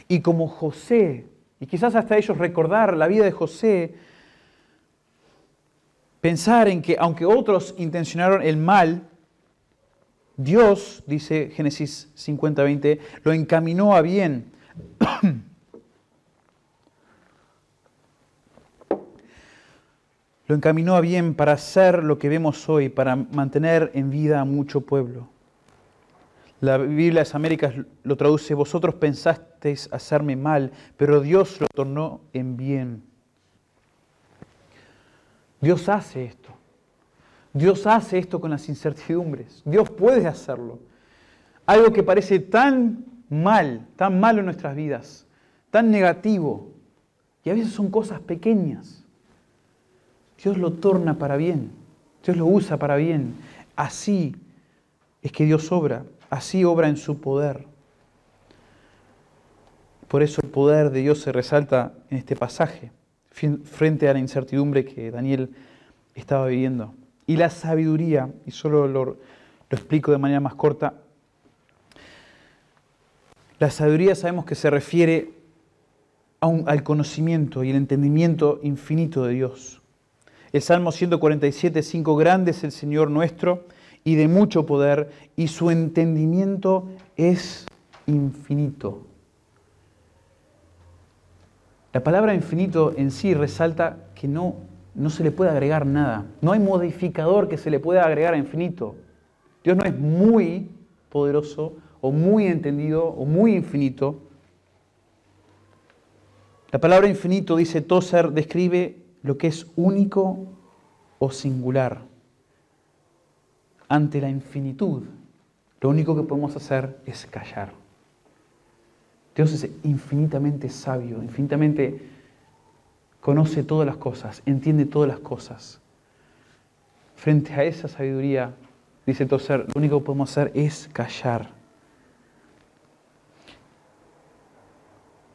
Y como José, y quizás hasta ellos recordar la vida de José, pensar en que aunque otros intencionaron el mal, Dios, dice Génesis 50-20, lo encaminó a bien. lo encaminó a bien para hacer lo que vemos hoy, para mantener en vida a mucho pueblo. La Biblia de las Américas lo traduce, vosotros pensasteis hacerme mal, pero Dios lo tornó en bien. Dios hace esto. Dios hace esto con las incertidumbres. Dios puede hacerlo. Algo que parece tan mal, tan malo en nuestras vidas, tan negativo, y a veces son cosas pequeñas. Dios lo torna para bien, Dios lo usa para bien. Así es que Dios obra, así obra en su poder. Por eso el poder de Dios se resalta en este pasaje, frente a la incertidumbre que Daniel estaba viviendo. Y la sabiduría, y solo lo, explico de manera más corta, la sabiduría sabemos que se refiere al conocimiento y el entendimiento infinito de Dios. El Salmo 147, 5, grande es el Señor nuestro y de mucho poder, y su entendimiento es infinito. La palabra infinito en sí resalta que no, no se le puede agregar nada. No hay modificador que se le pueda agregar a infinito. Dios no es muy poderoso o muy entendido o muy infinito. La palabra infinito, dice Tozer, describe lo que es único o singular. Ante la infinitud, lo único que podemos hacer es callar. Dios es infinitamente sabio, infinitamente conoce todas las cosas, entiende todas las cosas. Frente a esa sabiduría, dice Tozer, lo único que podemos hacer es callar.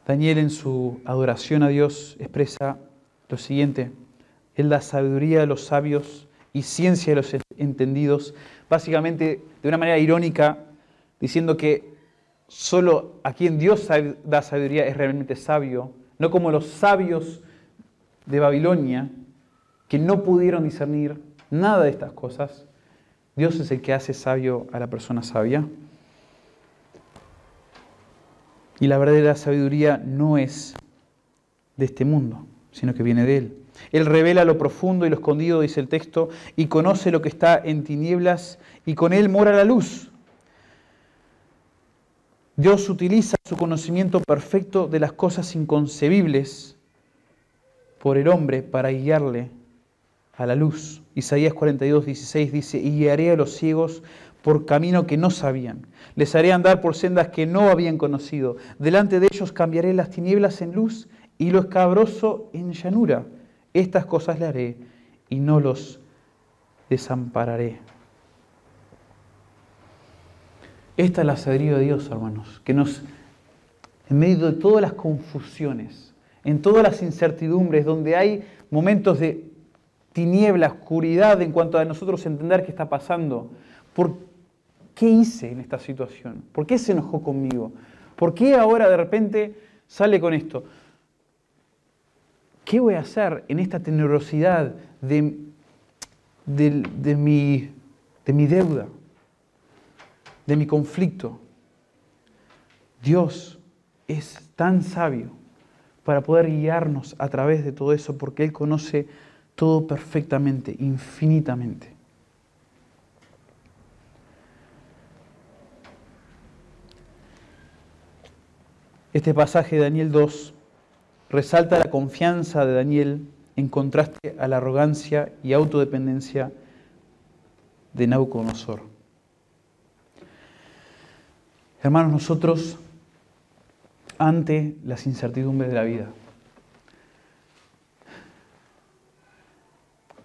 Daniel en su adoración a Dios expresa lo siguiente, es la sabiduría de los sabios y ciencia de los entendidos, básicamente de una manera irónica, diciendo que solo a quien Dios da sabiduría es realmente sabio, no como los sabios de Babilonia, que no pudieron discernir nada de estas cosas. Dios es el que hace sabio a la persona sabia. Y la verdadera sabiduría no es de este mundo sino que viene de Él. Él revela lo profundo y lo escondido, dice el texto, y conoce lo que está en tinieblas, y con Él mora la luz. Dios utiliza su conocimiento perfecto de las cosas inconcebibles por el hombre para guiarle a la luz. Isaías 42, 16 dice, y guiaré a los ciegos por camino que no sabían. Les haré andar por sendas que no habían conocido. Delante de ellos cambiaré las tinieblas en luz y lo escabroso en llanura. Estas cosas le haré y no los desampararé. Esta es la sabiduría de Dios, hermanos, que nos, en medio de todas las confusiones, en todas las incertidumbres, donde hay momentos de tiniebla, oscuridad en cuanto a nosotros entender qué está pasando, ¿por qué hice en esta situación? ¿Por qué se enojó conmigo? ¿Por qué ahora de repente sale con esto? ¿qué voy a hacer en esta tenerosidad de, de, mi, de mi deuda, de mi conflicto? Dios es tan sabio para poder guiarnos a través de todo eso, porque Él conoce todo perfectamente, infinitamente. Este pasaje de Daniel 2 resalta la confianza de Daniel en contraste a la arrogancia y autodependencia de Nabucodonosor. Hermanos, nosotros ante las incertidumbres de la vida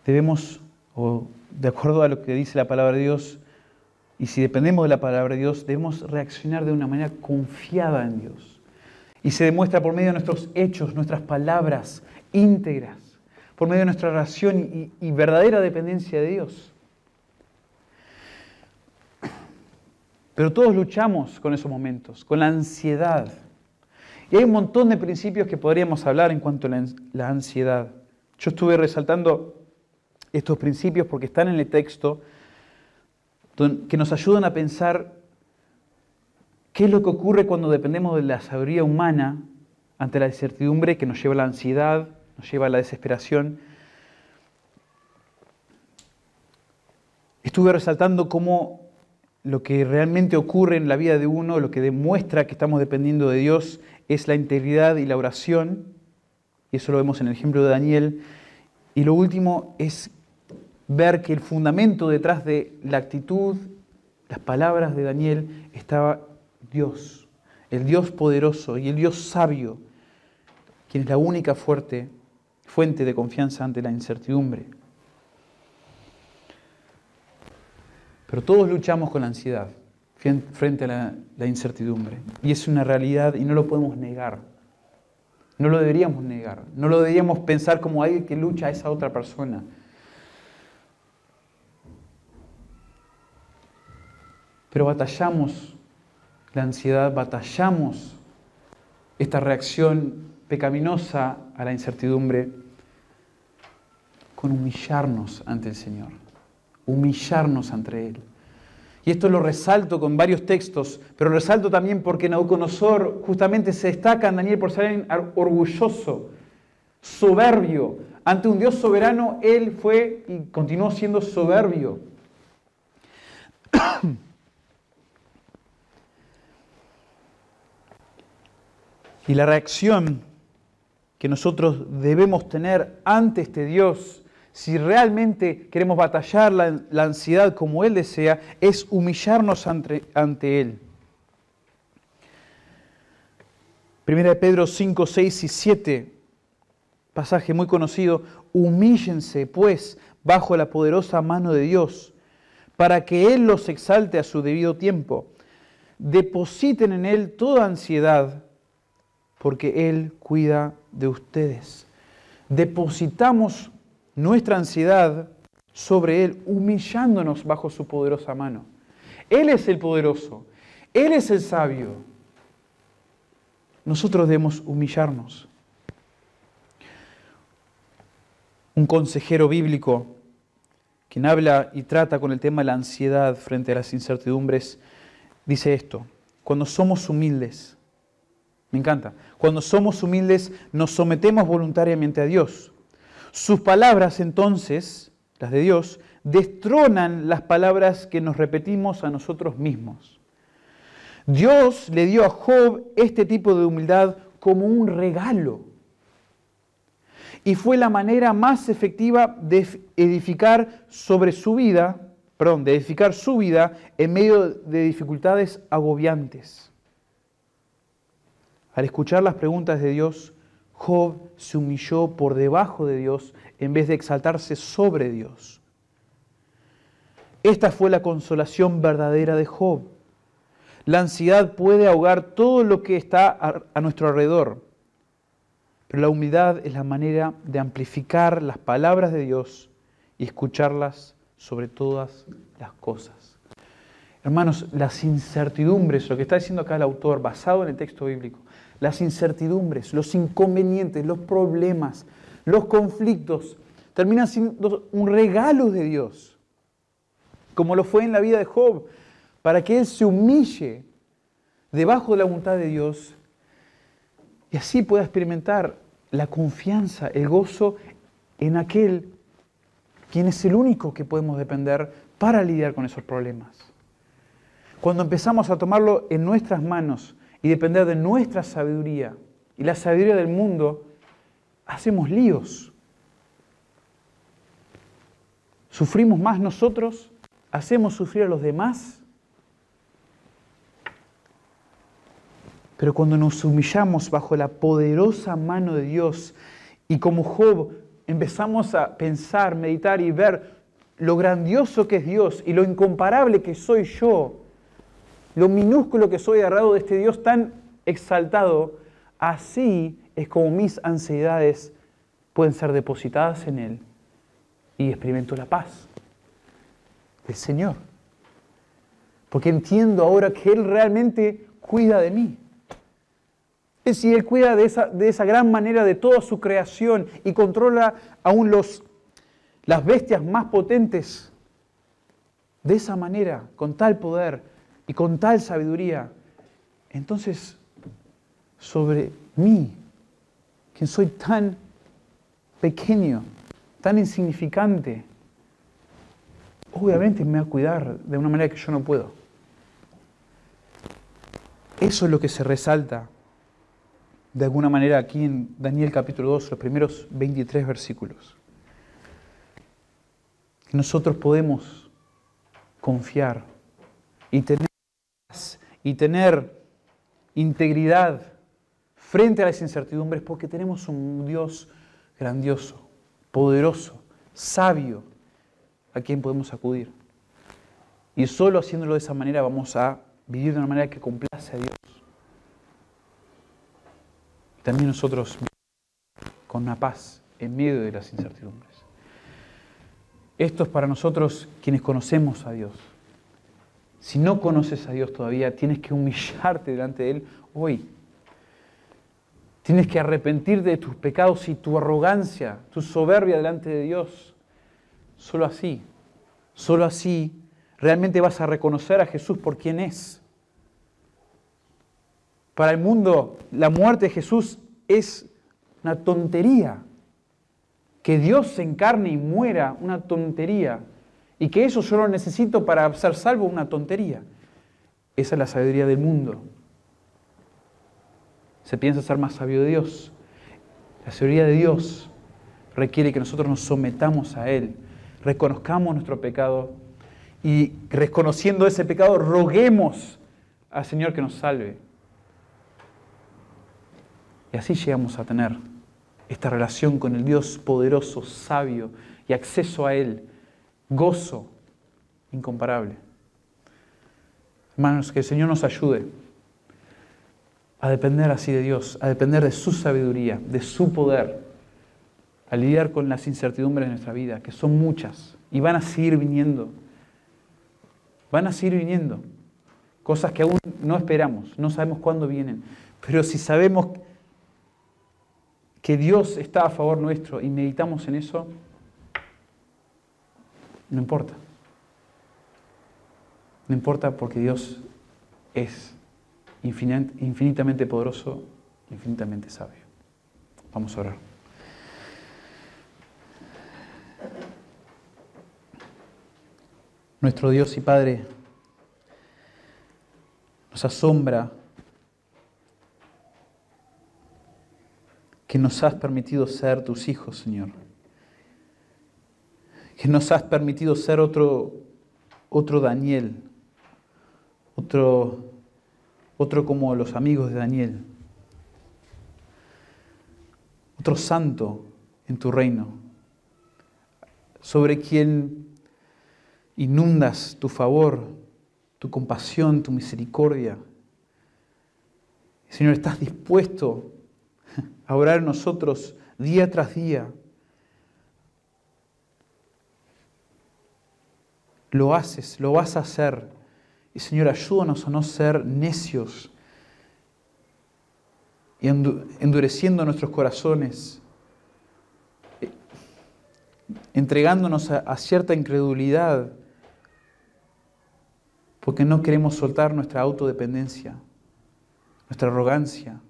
debemos, de acuerdo a lo que dice la palabra de Dios, y si dependemos de la palabra de Dios, debemos reaccionar de una manera confiada en Dios. Y se demuestra por medio de nuestros hechos, nuestras palabras íntegras, por medio de nuestra oración y, y verdadera dependencia de Dios. Pero todos luchamos con esos momentos, con la ansiedad. Y hay un montón de principios que podríamos hablar en cuanto a la ansiedad. Yo estuve resaltando estos principios porque están en el texto que nos ayudan a pensar qué es lo que ocurre cuando dependemos de la sabiduría humana ante la incertidumbre que nos lleva a la ansiedad, nos lleva a la desesperación. Estuve resaltando cómo lo que realmente ocurre en la vida de uno, lo que demuestra que estamos dependiendo de Dios, es la integridad y la oración. Y eso lo vemos en el ejemplo de Daniel. Y lo último es ver que el fundamento detrás de la actitud, las palabras de Daniel, estaba Dios, el Dios poderoso y el Dios sabio, quien es la única fuerte fuente de confianza ante la incertidumbre. Pero todos luchamos con la ansiedad frente a la, la, incertidumbre. Y es una realidad y no lo podemos negar. No lo deberíamos negar. No lo deberíamos pensar como alguien que lucha a esa otra persona. Pero batallamos la ansiedad, batallamos esta reacción pecaminosa a la incertidumbre con humillarnos ante el Señor, humillarnos ante Él. Y esto lo resalto con varios textos, pero resalto también porque Nabucodonosor justamente se destaca en Daniel por ser orgulloso, soberbio. Ante un Dios soberano, él fue y continuó siendo soberbio. Y la reacción que nosotros debemos tener ante este Dios, si realmente queremos batallar la, ansiedad como Él desea, es humillarnos ante, ante Él. Primera de Pedro 5, 6 y 7, pasaje muy conocido, humíllense pues bajo la poderosa mano de Dios, para que Él los exalte a su debido tiempo. Depositen en Él toda ansiedad porque Él cuida de ustedes. Depositamos nuestra ansiedad sobre Él, humillándonos bajo su poderosa mano. Él es el poderoso, Él es el sabio. Nosotros debemos humillarnos. Un consejero bíblico, quien habla y trata con el tema de la ansiedad frente a las incertidumbres, dice esto, cuando somos humildes, me encanta. Cuando somos humildes nos sometemos voluntariamente a Dios. Sus palabras entonces, las de Dios, destronan las palabras que nos repetimos a nosotros mismos. Dios le dio a Job este tipo de humildad como un regalo. Y fue la manera más efectiva de edificar sobre su vida, perdón, de edificar su vida en medio de dificultades agobiantes. Al escuchar las preguntas de Dios, Job se humilló por debajo de Dios en vez de exaltarse sobre Dios. Esta fue la consolación verdadera de Job. La ansiedad puede ahogar todo lo que está a, nuestro alrededor, pero la humildad es la manera de amplificar las palabras de Dios y escucharlas sobre todas las cosas. Hermanos, las incertidumbres, lo que está diciendo acá el autor, basado en el texto bíblico, las incertidumbres, los inconvenientes, los problemas, los conflictos, terminan siendo un regalo de Dios, como lo fue en la vida de Job, para que él se humille debajo de la voluntad de Dios y así pueda experimentar la confianza, el gozo en aquel quien es el único que podemos depender para lidiar con esos problemas. Cuando empezamos a tomarlo en nuestras manos y depender de nuestra sabiduría y la sabiduría del mundo, hacemos líos. Sufrimos más nosotros, hacemos sufrir a los demás. Pero cuando nos humillamos bajo la poderosa mano de Dios y como Job empezamos a pensar, meditar y ver lo grandioso que es Dios y lo incomparable que soy yo, lo minúsculo que soy al lado de este Dios tan exaltado, así es como mis ansiedades pueden ser depositadas en Él y experimento la paz del Señor. Porque entiendo ahora que Él realmente cuida de mí. Es decir, Él cuida de esa, de esa gran manera de toda su creación y controla aún los, las bestias más potentes de esa manera, con tal poder y con tal sabiduría. Entonces, sobre mí, quien soy tan pequeño, tan insignificante, obviamente me va a cuidar de una manera que yo no puedo. Eso es lo que se resalta de alguna manera aquí en Daniel capítulo 2, los primeros 23 versículos. Que nosotros podemos confiar y tener y tener integridad frente a las incertidumbres porque tenemos un Dios grandioso, poderoso, sabio, a quien podemos acudir. Y solo haciéndolo de esa manera vamos a vivir de una manera que complace a Dios. También nosotros con una paz en medio de las incertidumbres. Esto es para nosotros quienes conocemos a Dios. Si no conoces a Dios todavía, tienes que humillarte delante de Él hoy. Tienes que arrepentirte de tus pecados y tu arrogancia, tu soberbia delante de Dios. Solo así, solo así realmente vas a reconocer a Jesús por quien es. Para el mundo, la muerte de Jesús es una tontería. Que Dios se encarne y muera, una tontería. Y que eso yo lo necesito para ser salvo, una tontería. Esa es la sabiduría del mundo. Se piensa ser más sabio de Dios. La sabiduría de Dios requiere que nosotros nos sometamos a Él, reconozcamos nuestro pecado y reconociendo ese pecado roguemos al Señor que nos salve. Y así llegamos a tener esta relación con el Dios poderoso, sabio y acceso a Él gozo incomparable. Hermanos, que el Señor nos ayude a depender así de Dios, a depender de su sabiduría, de su poder, a lidiar con las incertidumbres de nuestra vida, que son muchas y van a seguir viniendo. Van a seguir viniendo. Cosas que aún no esperamos, no sabemos cuándo vienen. Pero si sabemos que Dios está a favor nuestro y meditamos en eso, no importa. No importa porque Dios es infinitamente poderoso, infinitamente sabio. Vamos a orar. Nuestro Dios y Padre nos asombra que nos has permitido ser tus hijos, Señor que nos has permitido ser otro, otro Daniel, otro, otro como los amigos de Daniel, otro santo en tu reino, sobre quien inundas tu favor, tu compasión, tu misericordia. Señor, estás dispuesto a orar en nosotros día tras día lo haces, lo vas a hacer. Y Señor, ayúdanos a no ser necios y endureciendo nuestros corazones, entregándonos a, cierta incredulidad, porque no queremos soltar nuestra autodependencia, nuestra arrogancia,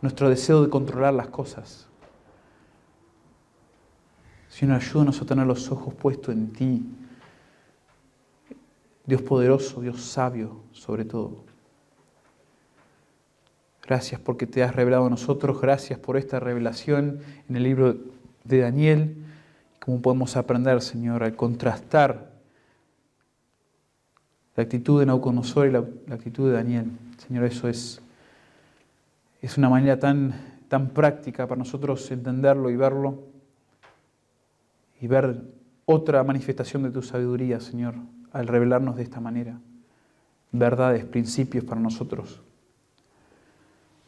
nuestro deseo de controlar las cosas. Señor, ayúdanos a tener los ojos puestos en ti, Dios poderoso, Dios sabio sobre todo. Gracias porque te has revelado a nosotros. Gracias por esta revelación en el libro de Daniel. ¿Cómo podemos aprender, Señor, al contrastar la actitud de Nauconosor y la, actitud de Daniel? Señor, eso es, es una manera tan, tan práctica para nosotros entenderlo y verlo y ver otra manifestación de tu sabiduría, Señor, al revelarnos de esta manera. Verdades, principios para nosotros.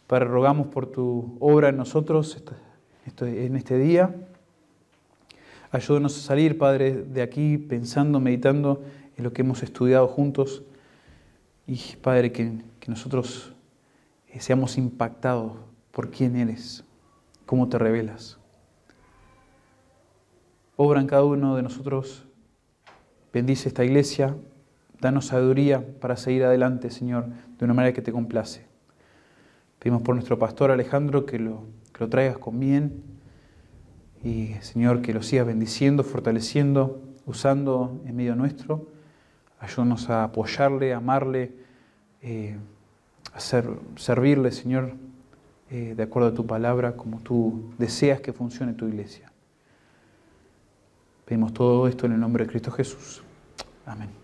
Padre, rogamos por tu obra en nosotros en este día. Ayúdanos a salir, Padre, de aquí pensando, meditando en lo que hemos estudiado juntos. Y, Padre, que, que nosotros seamos impactados por quién eres, cómo te revelas. Obra en cada uno de nosotros. Bendice esta iglesia. Danos sabiduría para seguir adelante, Señor, de una manera que te complace. Pedimos por nuestro pastor Alejandro que lo, lo traigas con bien y, Señor, que lo sigas bendiciendo, fortaleciendo, usando en medio nuestro. Ayúdanos a apoyarle, a amarle, eh, a servirle, Señor, eh, de acuerdo a tu palabra, como tú deseas que funcione tu iglesia. Pedimos todo esto en el nombre de Cristo Jesús. Amén.